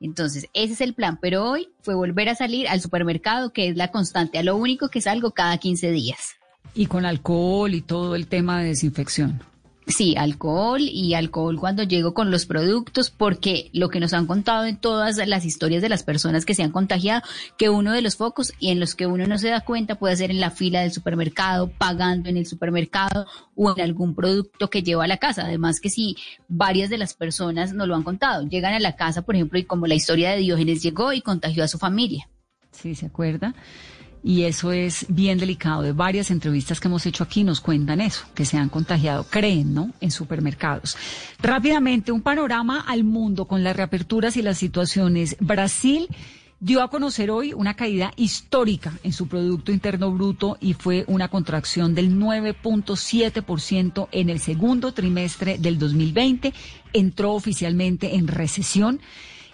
Entonces, ese es el plan. Pero hoy fue volver a salir al supermercado, que es la constante. A lo único que salgo cada 15 días.
Y con alcohol y todo el tema de desinfección.
Sí, alcohol y alcohol cuando llego con los productos, porque lo que nos han contado en todas las historias de las personas que se han contagiado, que uno de los focos y en los que uno no se da cuenta puede ser en la fila del supermercado, pagando en el supermercado o en algún producto que lleva a la casa. Además que si varias de las personas nos lo han contado, llegan a la casa, por ejemplo, y como la historia de Diógenes llegó y contagió a su familia.
Sí, ¿se acuerda? Y eso es bien delicado. De varias entrevistas que hemos hecho aquí nos cuentan eso, que se han contagiado, creen, ¿no? En supermercados. Rápidamente, un panorama al mundo con las reaperturas y las situaciones. Brasil dio a conocer hoy una caída histórica en su Producto Interno Bruto y fue una contracción del 9.7% en el segundo trimestre del 2020. Entró oficialmente en recesión.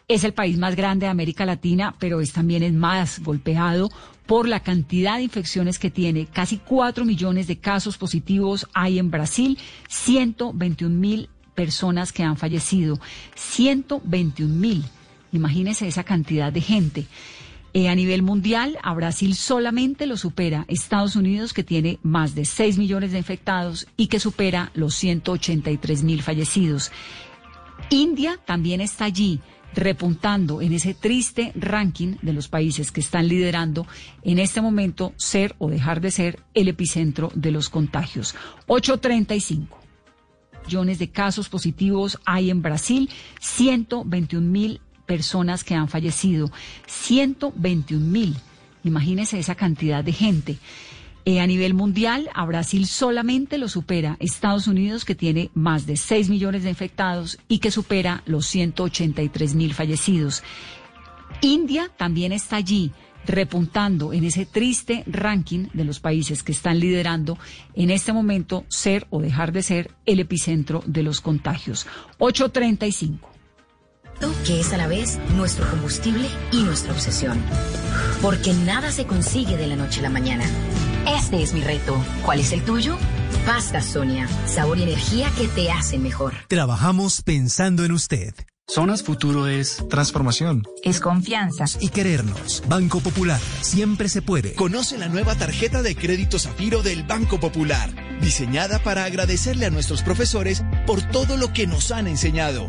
Es el país más grande de América Latina, pero es también el más golpeado por la cantidad de infecciones que tiene. Casi 4 millones de casos positivos hay en Brasil, 121 mil personas que han fallecido. 121 mil. Imagínense esa cantidad de gente. Eh, a nivel mundial, a Brasil solamente lo supera Estados Unidos, que tiene más de 6 millones de infectados y que supera los 183 mil fallecidos. India también está allí repuntando en ese triste ranking de los países que están liderando en este momento ser o dejar de ser el epicentro de los contagios. 835 millones de casos positivos hay en Brasil, 121 mil personas que han fallecido, 121 mil. Imagínese esa cantidad de gente. Eh, a nivel mundial, a Brasil solamente lo supera Estados Unidos, que tiene más de 6 millones de infectados y que supera los 183 mil fallecidos. India también está allí, repuntando en ese triste ranking de los países que están liderando en este momento ser o dejar de ser el epicentro de los contagios. 835
que es a la vez nuestro combustible y nuestra obsesión. Porque nada se consigue de la noche a la mañana. Este es mi reto. ¿Cuál es el tuyo? Pasta Sonia, sabor y energía que te hacen mejor.
Trabajamos pensando en usted. Zonas Futuro es transformación.
Es confianza.
Y querernos. Banco Popular. Siempre se puede.
Conoce la nueva tarjeta de crédito Zafiro del Banco Popular. Diseñada para agradecerle a nuestros profesores por todo lo que nos han enseñado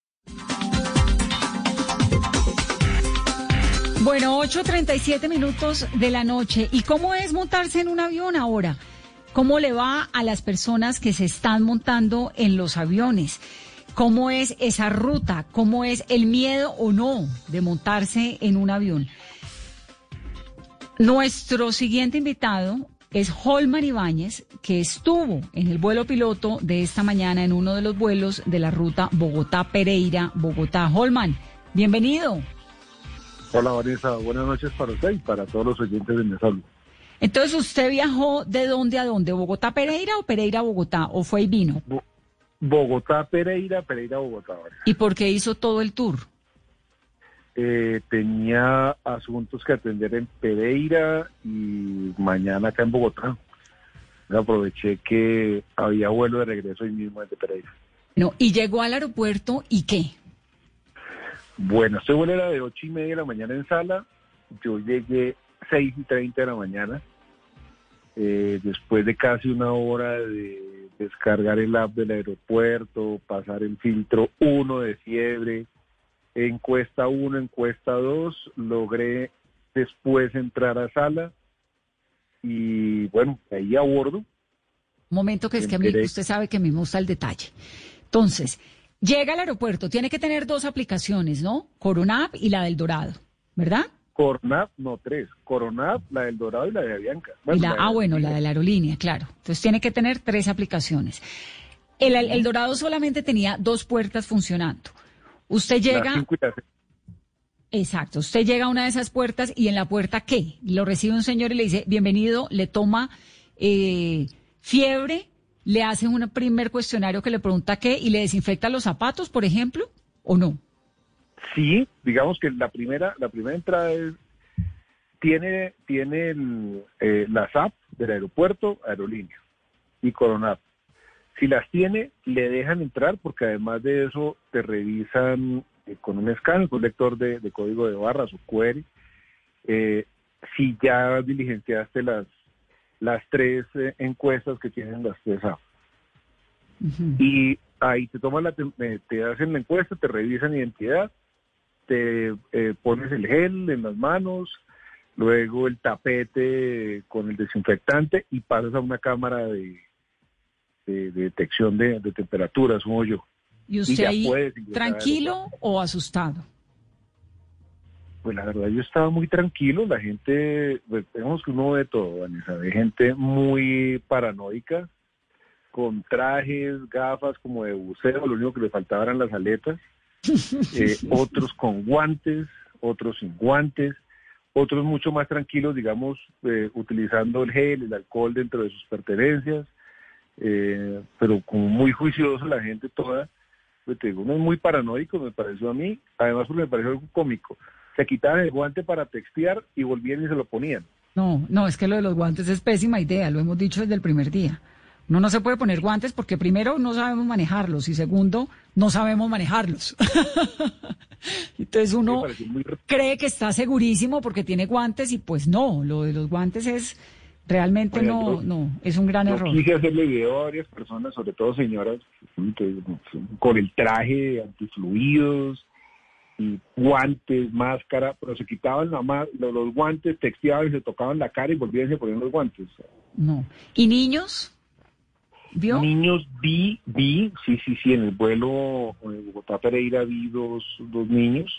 Bueno, 8.37 minutos de la noche. ¿Y cómo es montarse en un avión ahora? ¿Cómo le va a las personas que se están montando en los aviones? ¿Cómo es esa ruta? ¿Cómo es el miedo o no de montarse en un avión? Nuestro siguiente invitado es Holman Ibáñez, que estuvo en el vuelo piloto de esta mañana en uno de los vuelos de la ruta Bogotá-Pereira, Bogotá. Holman, bienvenido.
Hola Vanessa, buenas noches para usted y para todos los oyentes de Mesa
Entonces, ¿usted viajó de dónde a dónde? ¿Bogotá Pereira o Pereira Bogotá? ¿O fue y vino?
Bogotá Pereira, Pereira Bogotá.
¿Y por qué hizo todo el tour?
Eh, tenía asuntos que atender en Pereira y mañana acá en Bogotá. Aproveché que había vuelo de regreso hoy mismo desde Pereira.
No, y llegó al aeropuerto y qué?
Bueno, este vuelo era de ocho y media de la mañana en sala. Yo llegué seis y treinta de la mañana. Eh, después de casi una hora de descargar el app del aeropuerto, pasar el filtro 1 de fiebre, encuesta 1, encuesta 2, logré después entrar a sala y bueno, ahí a bordo.
Momento que es que a mí, usted sabe que a mí me gusta el detalle. Entonces, Llega al aeropuerto, tiene que tener dos aplicaciones, ¿no? Coronap y la del Dorado, ¿verdad?
Coronap, no tres. Coronap, la del Dorado y la de Avianca.
Y la- ah, bueno, la de la aerolínea, claro. Entonces tiene que tener tres aplicaciones. El, el Dorado solamente tenía dos puertas funcionando. Usted llega, exacto, usted llega a una de esas puertas y en la puerta, ¿qué? Lo recibe un señor y le dice, bienvenido, le toma eh, fiebre, le hace un primer cuestionario que le pregunta qué y le desinfecta los zapatos, por ejemplo, ¿o no?
Sí, digamos que la primera, la primera entrada es, tiene, tiene el, eh, las apps del aeropuerto, aerolínea y Coronap. Si las tiene, le dejan entrar porque además de eso te revisan eh, con un escáner, con un lector de, de código de barras o QR, eh, si ya diligenciaste las, las tres eh, encuestas que tienen las tres apps. Y ahí te toman la, tem- eh, te hacen la encuesta, te revisan identidad, te eh, pones el gel en las manos, luego el tapete con el desinfectante y pasas a una cámara de, de- de detección de, de temperatura, asumo yo.
¿Y usted ahí tranquilo o asustado?
Pues la verdad yo estaba muy tranquilo, la gente, pues, vemos que uno ve todo, Vanessa, de gente muy paranoica, con trajes, gafas como de buceo, lo único que le faltaba eran las aletas, eh, otros con guantes, otros sin guantes, otros mucho más tranquilos, digamos, eh, utilizando el gel, el alcohol dentro de sus pertenencias, eh, pero como muy juicioso la gente toda, pues te digo, uno es muy paranoico, me pareció a mí, además porque me pareció algo cómico. Se quitaban el guante para textear y volvían y se lo ponían.
No, no, es que lo de los guantes es pésima idea, lo hemos dicho desde el primer día. Uno no se puede poner guantes porque primero no sabemos manejarlos y segundo no sabemos manejarlos. Entonces uno
muy
cree que está segurísimo porque tiene guantes y pues no, lo de los guantes es realmente no,
yo-
no, es un gran
Yo
error.
quise hacerle video a varias personas, sobre todo señoras, con el traje antifluidos guantes, máscara, pero se quitaban la ma- los, los guantes, texteaban y se tocaban la cara y volvían y se ponían los guantes.
No. ¿Y niños? ¿Vio?
Niños vi, vi, sí, sí, sí, en el vuelo en Bogotá Pereira vi dos, dos niños.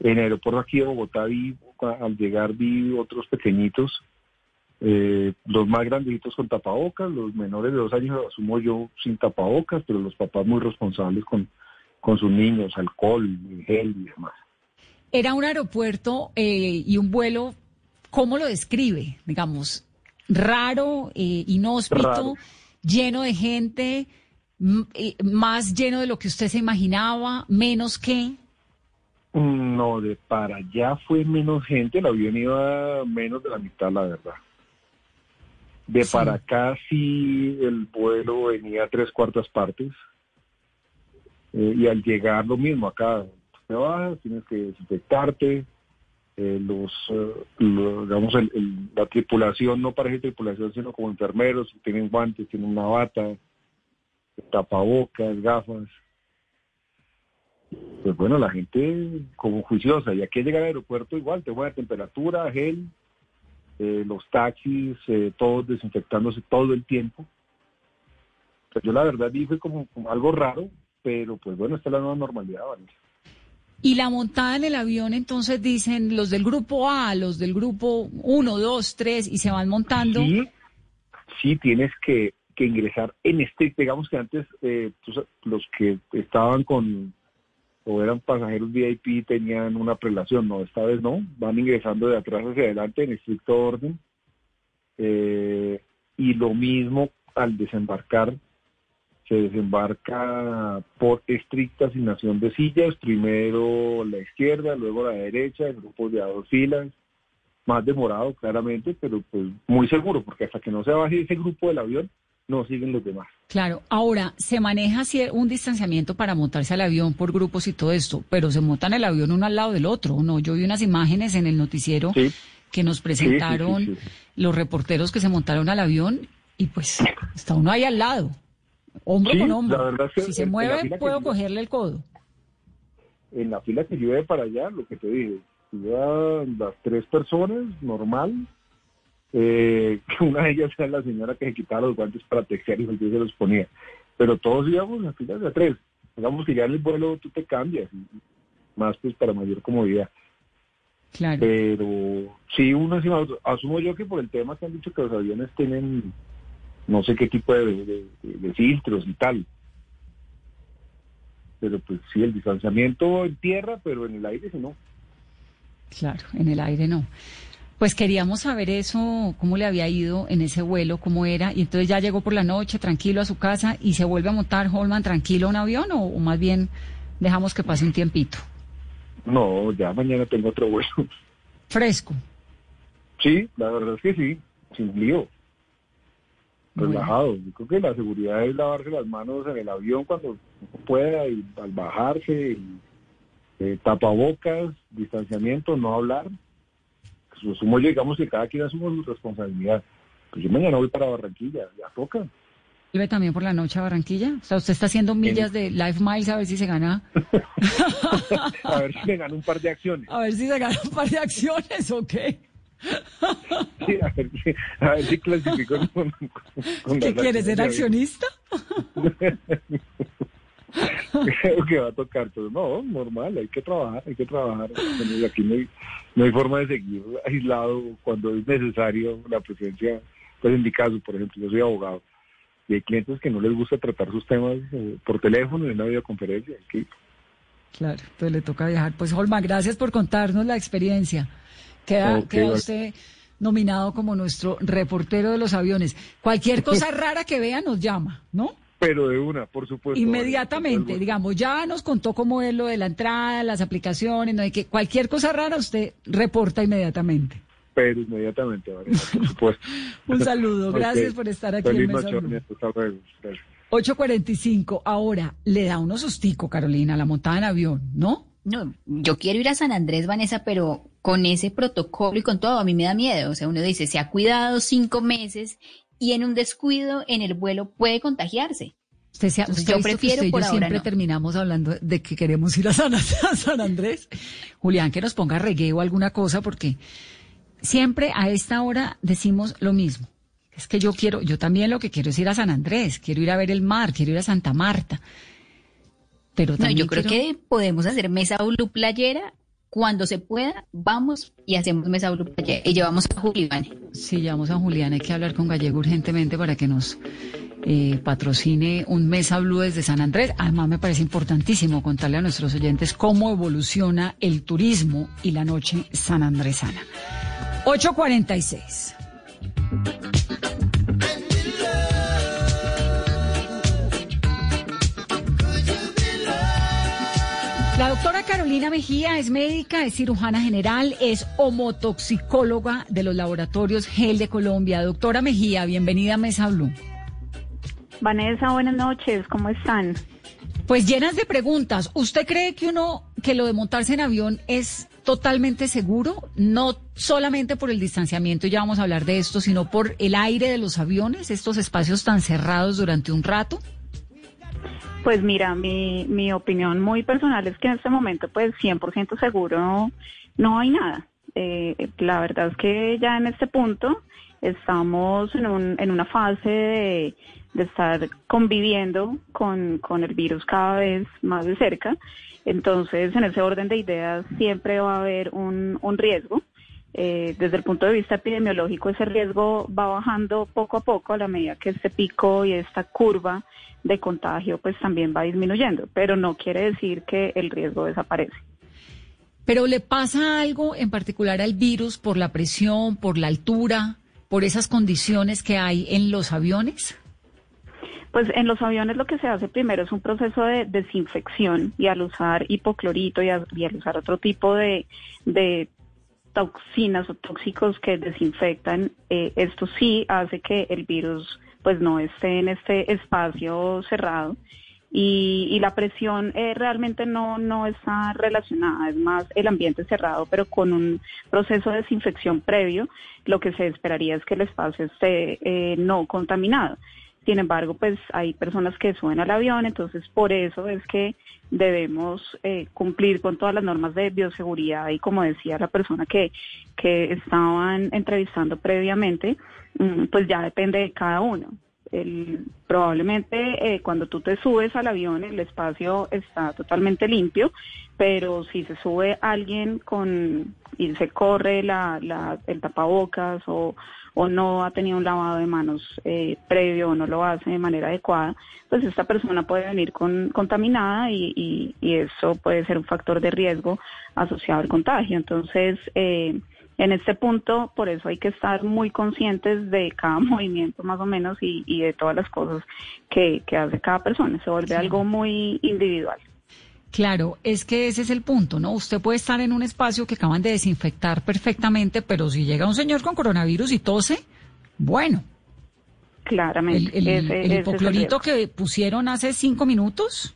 En el aeropuerto aquí de Bogotá vi, al llegar vi otros pequeñitos, eh, los más grandecitos con tapabocas, los menores de dos años asumo yo sin tapabocas, pero los papás muy responsables con, con sus niños, alcohol, gel y demás.
Era un aeropuerto eh, y un vuelo, ¿cómo lo describe? Digamos, raro, eh, inhóspito,
Raro.
lleno de gente, eh, más lleno de lo que usted se imaginaba, menos que...
No, de para allá fue menos gente, el avión iba menos de la mitad, la verdad. De
Sí.
para acá sí el vuelo venía a tres cuartas partes. Eh, y al llegar lo mismo, acá te bajas, tienes que desinfectarte. eh, los, eh, digamos, la tripulación no parece tripulación, sino como enfermeros, tienen guantes, tienen una bata, tapabocas, gafas pues bueno, la gente como juiciosa. Y aquí llega al aeropuerto igual, te buena temperatura, gel, eh, los taxis, todos desinfectándose todo el tiempo. Pues yo la verdad dije como, como algo raro, pero pues bueno, esta es la nueva normalidad, Vanessa.
Y la montada en el avión, entonces dicen los del grupo A, los del grupo 1, 2, 3, y se van montando.
Sí, sí tienes que, que ingresar en este, digamos que antes eh, los que estaban con o eran pasajeros VIP tenían una prelación, no, esta vez no, van ingresando de atrás hacia adelante en estricto orden. Eh, y lo mismo al desembarcar, se desembarca por estricta asignación de sillas, primero la izquierda, luego la derecha, en grupos de a dos filas, más demorado claramente, pero pues muy seguro, porque hasta que no se baje ese grupo del avión, no siguen los demás.
Claro, ahora se maneja un distanciamiento para montarse al avión por grupos y todo esto, pero se montan el avión uno al lado del otro, ¿no? Yo vi unas imágenes en el noticiero
Sí.
que nos presentaron
sí, sí.
los reporteros que se montaron al avión y pues está uno ahí al lado, hombro
Sí,
con hombro.
es que
si se mueve
que
puedo cogerle el codo.
En la fila que iba para allá, lo que te dije, iban las tres personas, normal, eh, que una de ellas era la señora que se quitaba los guantes para textear y se los ponía. Pero todos íbamos en filas de a tres. Digamos que ya en el vuelo tú te cambias, más pues para mayor comodidad.
Claro.
Pero sí, uno encima, asumo yo que por el tema que han dicho que los aviones tienen no sé qué tipo de, de- de filtros y tal. Pero pues sí, el distanciamiento en tierra, pero en el aire sí no.
Claro, en el aire no. Pues queríamos saber eso, cómo le había ido en ese vuelo, cómo era, y entonces ya llegó por la noche tranquilo a su casa y se vuelve a montar Holman tranquilo a un avión o, o más bien dejamos que pase un tiempito.
No, ya mañana tengo otro vuelo.
Fresco.
Sí, la verdad es que sí, sin lío.
Bueno.
Relajado. Yo creo que la seguridad es lavarse las manos en el avión cuando pueda y al bajarse, y, eh, tapabocas, distanciamiento, no hablar. Pues, asumo yo, digamos que cada quien asume su responsabilidad. Pues yo mañana voy para Barranquilla, ya toca.
¿Vuelve también por la noche a Barranquilla? O sea, usted está haciendo millas de Life Miles a ver si se gana,
A ver si me gano un par de acciones.
a ver si se gana un par de acciones o qué.
Ver si, a ver si clasifico con,
¿Qué
las
quiere ser accionista?
Creo que va a tocar, pero no, normal, hay que trabajar, hay que trabajar. Bueno, Aquí no hay, no hay forma de seguir aislado cuando es necesario la presencia, pues en mi caso, por ejemplo, yo soy abogado y hay clientes que no les gusta tratar sus temas eh, por teléfono en una videoconferencia.
Claro, entonces le toca viajar. Pues Holman, gracias por contarnos la experiencia. Queda,
Ok,
queda usted nominado como nuestro reportero de los aviones. Cualquier cosa rara que vea nos llama, ¿no?
pero de una, por supuesto.
Inmediatamente, digamos, ya nos contó cómo es lo de la entrada, las aplicaciones, no hay que cualquier cosa rara usted reporta inmediatamente.
Pero inmediatamente, Vale, por supuesto.
Un saludo, gracias por estar aquí
Feliz
en Mesa
noche, hasta luego. Gracias.
8.45, ahora le da unos sustico, Carolina, la montada en avión, ¿no?
No, yo quiero ir a San Andrés, Vanessa, pero con ese protocolo y con todo, a mí me da miedo. O sea, uno dice, se ha cuidado cinco meses y en un descuido en el vuelo puede contagiarse.
Usted, se ha-
Entonces,
usted
yo prefiero
usted y
por
yo
ahora
siempre
no.
terminamos hablando de que queremos ir a San, a San Andrés. Julián, que nos ponga reggae o alguna cosa, porque siempre a esta hora decimos lo mismo. Es que yo quiero, yo también lo que quiero es ir a San Andrés, quiero ir a ver el mar, quiero ir a Santa Marta. Pero
No,
también
yo creo
quiero-
que podemos hacer mesa blue playera. Cuando se pueda, vamos y hacemos mesa playera. Y llevamos a Julián.
Sí, llamamos a Julián, hay que hablar con Gallego urgentemente para que nos eh, patrocine un Mesa Blue desde San Andrés. Además, me parece importantísimo contarle a nuestros oyentes cómo evoluciona el turismo y la noche sanandresana. 846. La doctora Carolina Mejía es médica, es cirujana general, es homotoxicóloga de los laboratorios GEL de Colombia. Doctora Mejía, bienvenida a Mesa Blue.
Vanessa, buenas noches, ¿cómo están?
Pues llenas de preguntas. ¿Usted cree que uno, que lo de montarse en avión es totalmente seguro? No solamente por el distanciamiento, ya vamos a hablar de esto, sino por el aire de los aviones, estos espacios tan cerrados durante un rato.
Pues mira, mi, mi opinión muy personal es que en este momento, pues 100% seguro no hay nada. Eh, la verdad es que ya en este punto estamos en, un, en una fase de, de estar conviviendo con, con el virus cada vez más de cerca. Entonces, en ese orden de ideas, siempre va a haber un, un riesgo. Eh, desde el punto de vista epidemiológico, ese riesgo va bajando poco a poco a la medida que este pico y esta curva de contagio pues también va disminuyendo, pero no quiere decir que el riesgo desaparece.
Pero le pasa algo en particular al virus por la presión, por la altura, por esas condiciones que hay en los aviones.
Pues en los aviones lo que se hace primero es un proceso de desinfección y al usar hipoclorito y, a- y al usar otro tipo de, de toxinas o tóxicos que desinfectan, eh, esto sí hace que el virus pues no esté en este espacio cerrado y, y la presión eh, realmente no, no está relacionada, es más el ambiente cerrado, pero con un proceso de desinfección previo, lo que se esperaría es que el espacio esté eh, no contaminado. Sin embargo, pues hay personas que suben al avión, entonces por eso es que debemos eh, cumplir con todas las normas de bioseguridad y como decía la persona que, que estaban entrevistando previamente, mm, pues ya depende de cada uno. el, probablemente eh, cuando tú te subes al avión el espacio está totalmente limpio, pero si se sube alguien con y se corre la, la, el tapabocas o, o no ha tenido un lavado de manos eh, previo o no lo hace de manera adecuada, pues esta persona puede venir con, contaminada y, y, y eso puede ser un factor de riesgo asociado al contagio. Entonces, eh, en este punto, por eso hay que estar muy conscientes de cada movimiento más o menos y, y de todas las cosas que, que hace cada persona. Se vuelve algo muy individual.
Claro, es que ese es el punto, ¿no? Usted puede estar en un espacio que acaban de desinfectar perfectamente, pero si llega un señor con coronavirus y tose, bueno.
Claramente.
El, el,
ese-
el
ese es
hipoclorito que pusieron hace cinco minutos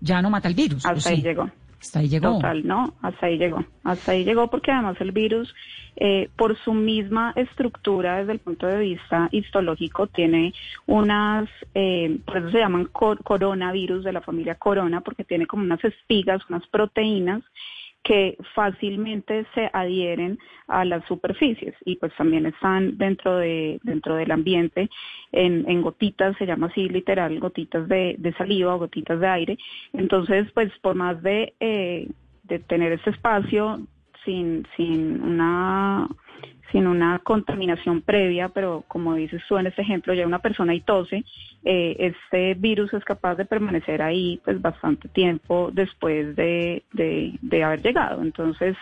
ya no mata el virus. ¿o
Hasta ahí
sí?
llegó.
Hasta ahí llegó.
Total, no, hasta ahí llegó. Hasta ahí llegó porque además el virus, eh, por su misma estructura desde el punto de vista histológico, tiene unas, eh, por eso se llaman cor- coronavirus de la familia corona, porque tiene como unas espigas, unas proteínas que fácilmente se adhieren a las superficies y pues también están dentro de dentro del ambiente en, en gotitas, se llama así literal, gotitas de, saliva o gotitas de aire. Entonces, pues por más de, eh, de tener este espacio sin, sin una sin una contaminación previa, pero como dices tú en este ejemplo, ya una persona y tose, eh, este virus es capaz de permanecer ahí pues bastante tiempo después de, de, de haber llegado. Entonces,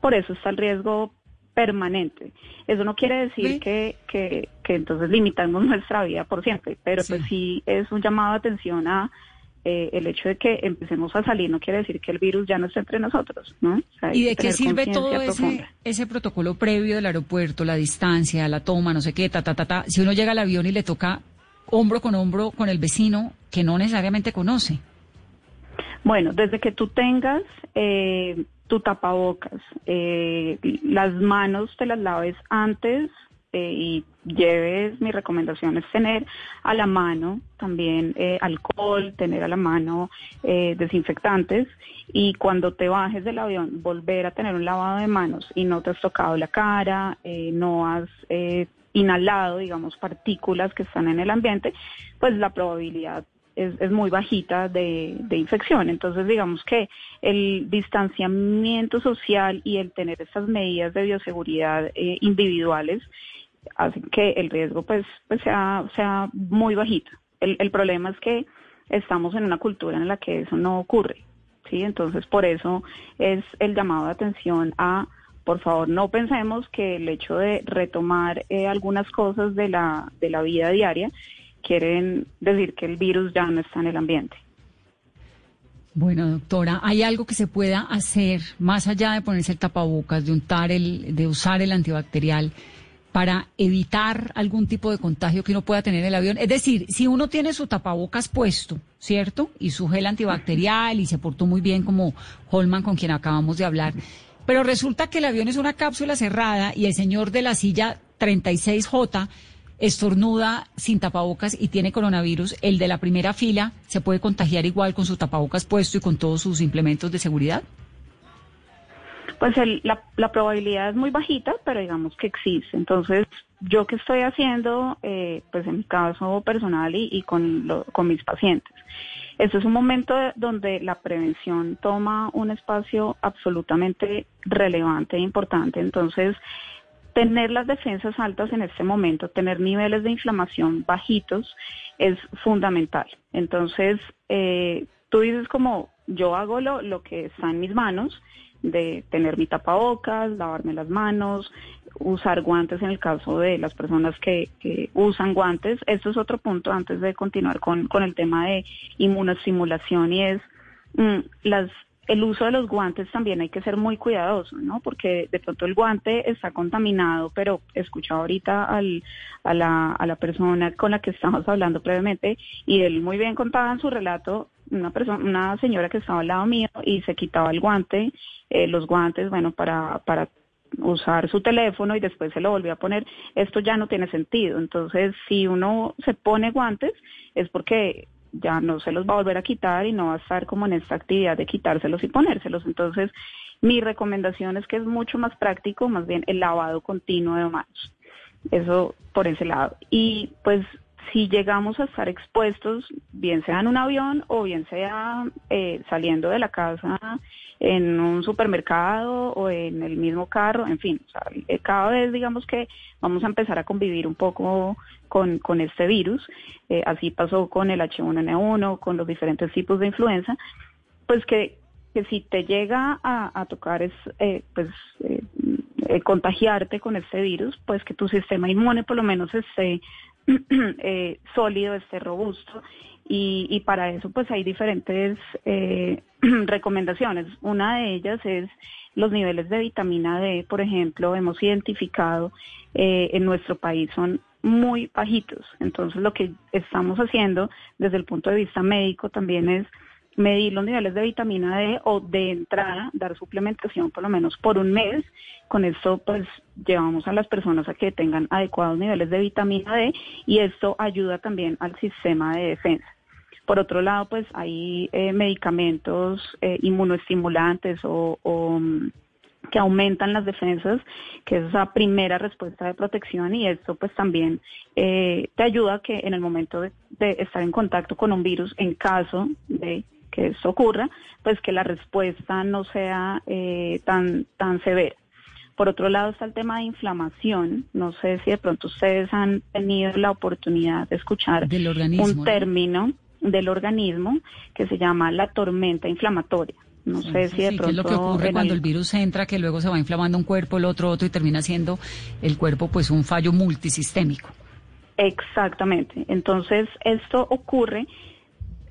por eso está el riesgo permanente. Eso no quiere decir que, que, que entonces limitamos nuestra vida por siempre, pero pues sí es un llamado de atención a eh, el hecho de que empecemos a salir no quiere decir que el virus ya no esté entre nosotros, ¿no? O sea, hay
¿Y de qué sirve todo ese, ese protocolo previo del aeropuerto, la distancia, la toma, no sé qué, ta, ta, ta, ta? Si uno llega al avión y le toca hombro con hombro con el vecino que no necesariamente conoce.
Bueno, desde que tú tengas eh, tu tapabocas, eh, las manos te las laves antes eh, y lleves, mi recomendación es tener a la mano también eh, alcohol, tener a la mano eh, desinfectantes y cuando te bajes del avión volver a tener un lavado de manos y no te has tocado la cara, eh, no has eh, inhalado, digamos, partículas que están en el ambiente, pues la probabilidad es, es muy bajita de, de infección. Entonces, digamos que el distanciamiento social y el tener estas medidas de bioseguridad eh, individuales hacen que el riesgo pues, pues sea, sea muy bajito. El, el problema es que estamos en una cultura en la que eso no ocurre. ¿sí? Entonces, por eso es el llamado de atención a, por favor, no pensemos que el hecho de retomar eh, algunas cosas de la, de la vida diaria quieren decir que el virus ya no está en el ambiente.
Bueno, doctora, ¿hay algo que se pueda hacer más allá de ponerse el tapabocas, de untar el, de usar el antibacterial para evitar algún tipo de contagio que uno pueda tener en el avión? Es decir, si uno tiene su tapabocas puesto, ¿cierto? Y su gel antibacterial y se portó muy bien como Holman con quien acabamos de hablar, pero resulta que el avión es una cápsula cerrada y el señor de la silla 36J estornuda sin tapabocas y tiene coronavirus, el de la primera fila se puede contagiar igual con su tapabocas puesto y con todos sus implementos de seguridad.
Pues el- la, probabilidad es muy bajita, pero digamos que existe. Entonces, yo qué estoy haciendo, eh, pues en mi caso personal y, con, lo- con mis pacientes. Este es un momento de- donde la prevención toma un espacio absolutamente relevante e importante. Entonces, tener las defensas altas en este momento, tener niveles de inflamación bajitos es fundamental. Entonces, eh, tú dices como yo hago lo, lo que está en mis manos, de tener mi tapabocas, lavarme las manos, usar guantes en el caso de las personas que, que usan guantes. Esto es otro punto antes de continuar con, con el tema de inmunostimulación y es mm, las el uso de los guantes también hay que ser muy cuidadoso, ¿no? Porque de pronto el guante está contaminado, pero escuché ahorita al, a, la, a la persona con la que estábamos hablando previamente y él muy bien contaba en su relato una persona, una señora que estaba al lado mío y se quitaba el guante, eh, los guantes, bueno, para, para usar su teléfono y después se lo volvió a poner, esto ya no tiene sentido. Entonces, si uno se pone guantes, es porque ya no se los va a volver a quitar y no va a estar como en esta actividad de quitárselos y ponérselos. Entonces, mi recomendación es que es mucho más práctico, más bien el lavado continuo de manos. Eso por ese lado. Y pues si llegamos a estar expuestos, bien sea en un avión o bien sea eh, saliendo de la casa en un supermercado o en el mismo carro, en fin, eh, cada vez digamos que vamos a empezar a convivir un poco con, con este virus, eh, así pasó con el H1N1, con los diferentes tipos de influenza, pues que, que si te llega a, tocar es, eh, pues, contagiarte con este virus, pues que tu sistema inmune por lo menos esté sólido, esté robusto y, para eso pues hay diferentes eh, recomendaciones. Una de ellas es los niveles de vitamina D, por ejemplo, hemos identificado eh, en nuestro país son muy bajitos. Entonces lo que estamos haciendo desde el punto de vista médico también es medir los niveles de vitamina D o de entrada dar suplementación por lo menos por un mes. Con esto pues llevamos a las personas a que tengan adecuados niveles de vitamina D y esto ayuda también al sistema de defensa. Por otro lado, pues hay eh, medicamentos eh, inmunoestimulantes o, mm, que aumentan las defensas, que es esa primera respuesta de protección y esto pues también eh, te ayuda que en el momento de, estar en contacto con un virus, en caso de que esto ocurra, pues que la respuesta no sea tan, tan severa. Por otro lado está el tema de inflamación. No sé si de pronto ustedes han tenido la oportunidad de escuchar un término del organismo que se llama la tormenta inflamatoria. No sé si de pronto...
¿Qué es lo que ocurre cuando el... virus entra, que luego se va inflamando un cuerpo, el otro, otro, y termina siendo el cuerpo pues un fallo multisistémico?
Exactamente. Entonces, esto ocurre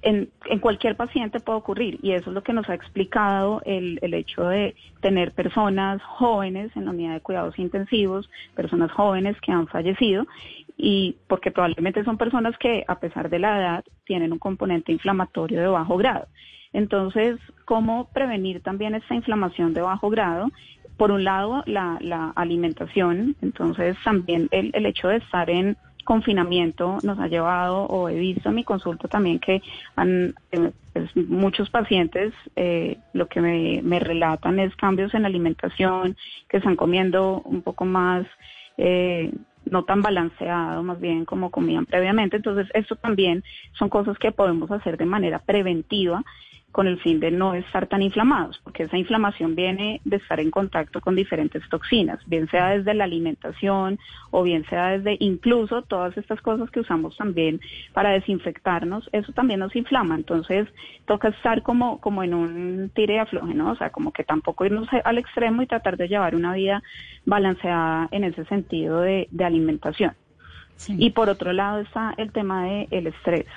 en, en, cualquier paciente puede ocurrir y eso es lo que nos ha explicado el, el, hecho de tener personas jóvenes en la unidad de cuidados intensivos, personas jóvenes que han fallecido y porque probablemente son personas que a pesar de la edad tienen un componente inflamatorio de bajo grado. Entonces, ¿cómo prevenir también esta inflamación de bajo grado? Por un lado, la, la alimentación, entonces también el, el hecho de estar en confinamiento nos ha llevado, o he visto en mi consulta también que han, eh, pues, muchos pacientes eh, lo que me, relatan es cambios en alimentación, que están comiendo un poco más eh, no tan balanceado, más bien como comían previamente. Entonces, esto también son cosas que podemos hacer de manera preventiva con el fin de no estar tan inflamados, porque esa inflamación viene de estar en contacto con diferentes toxinas, bien sea desde la alimentación o bien sea desde incluso todas estas cosas que usamos también para desinfectarnos, eso también nos inflama, entonces toca estar como, como en un tire de afloje, ¿no? O sea, como que tampoco irnos al extremo y tratar de llevar una vida balanceada en ese sentido de, alimentación. Y por otro lado está el tema del el estrés.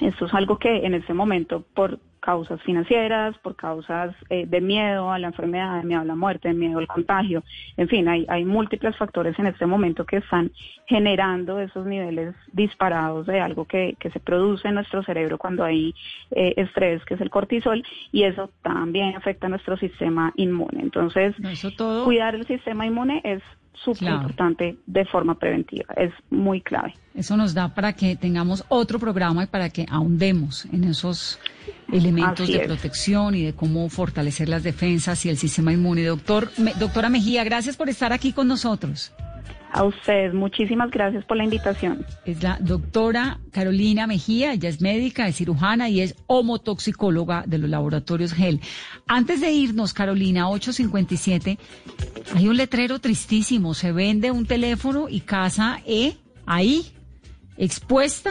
Esto es algo que en este momento, por causas financieras, por causas eh, de miedo a la enfermedad, de miedo a la muerte, de miedo al contagio. En fin, hay, hay múltiples factores en este momento que están generando esos niveles disparados de algo que, que se produce en nuestro cerebro cuando hay eh, estrés, que es el cortisol, y eso también afecta a nuestro sistema inmune. Entonces, cuidar el sistema inmune es súper importante de forma preventiva, es muy clave.
Eso nos da para que tengamos otro programa y para que ahondemos en esos elementos de protección y de cómo fortalecer las defensas y el sistema inmune. Doctor, doctora Mejía, gracias por estar aquí con nosotros.
A ustedes, muchísimas gracias por la invitación.
Es la doctora Carolina Mejía, ella es médica, es cirujana y es homotoxicóloga de los laboratorios GEL. Antes de irnos, Carolina, 857, hay un letrero tristísimo, se vende un teléfono y casa E ahí, expuesta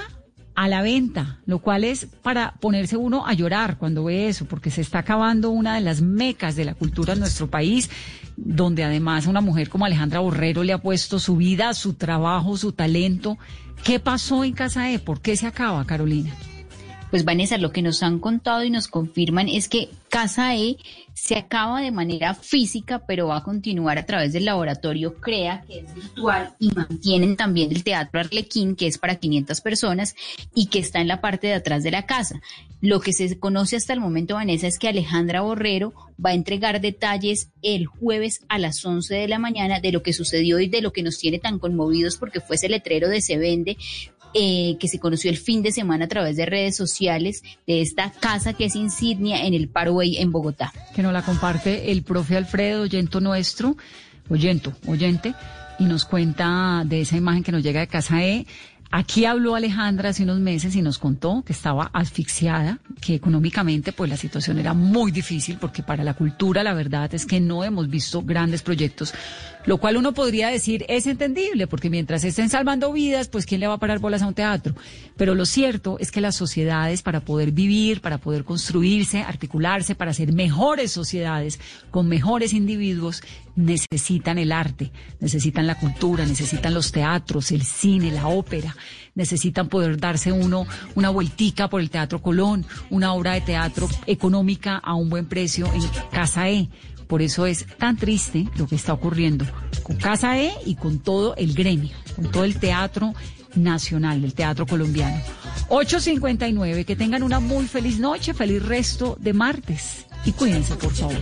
a la venta, lo cual es para ponerse uno a llorar cuando ve eso, porque se está acabando una de las mecas de la cultura en nuestro país, donde además una mujer como Alejandra Borrero le ha puesto su vida, su trabajo, su talento. ¿Qué pasó en Casa E? ¿Por qué se acaba, Carolina?
Pues Vanessa, lo que nos han contado y nos confirman es que Casa E se acaba de manera física, pero va a continuar a través del laboratorio CREA, que es virtual, y mantienen también el Teatro Arlequín, que es para 500 personas y que está en la parte de atrás de la casa. Lo que se conoce hasta el momento, Vanessa, es que Alejandra Borrero va a entregar detalles el jueves a las 11 de la mañana de lo que sucedió y de lo que nos tiene tan conmovidos porque fue ese letrero de Se Vende eh, que se conoció el fin de semana a través de redes sociales de esta casa que es insignia en el Parway en Bogotá.
Que nos la comparte el profe Alfredo, oyento nuestro, oyento, oyente, y nos cuenta de esa imagen que nos llega de Casa E. Aquí habló Alejandra hace unos meses y nos contó que estaba asfixiada, que económicamente pues la situación era muy difícil porque para la cultura la verdad es que no hemos visto grandes proyectos, lo cual uno podría decir es entendible porque mientras estén salvando vidas, pues quién le va a parar bolas a un teatro. Pero lo cierto es que las sociedades para poder vivir, para poder construirse, articularse, para ser mejores sociedades con mejores individuos, necesitan el arte, necesitan la cultura, necesitan los teatros, el cine, la ópera, necesitan poder darse uno una vueltica por el Teatro Colón, una obra de teatro económica a un buen precio en Casa E. Por eso es tan triste lo que está ocurriendo con Casa E y con todo el gremio, con todo el teatro nacional, el teatro colombiano. 8.59, que tengan una muy feliz noche, feliz resto de martes y cuídense por favor.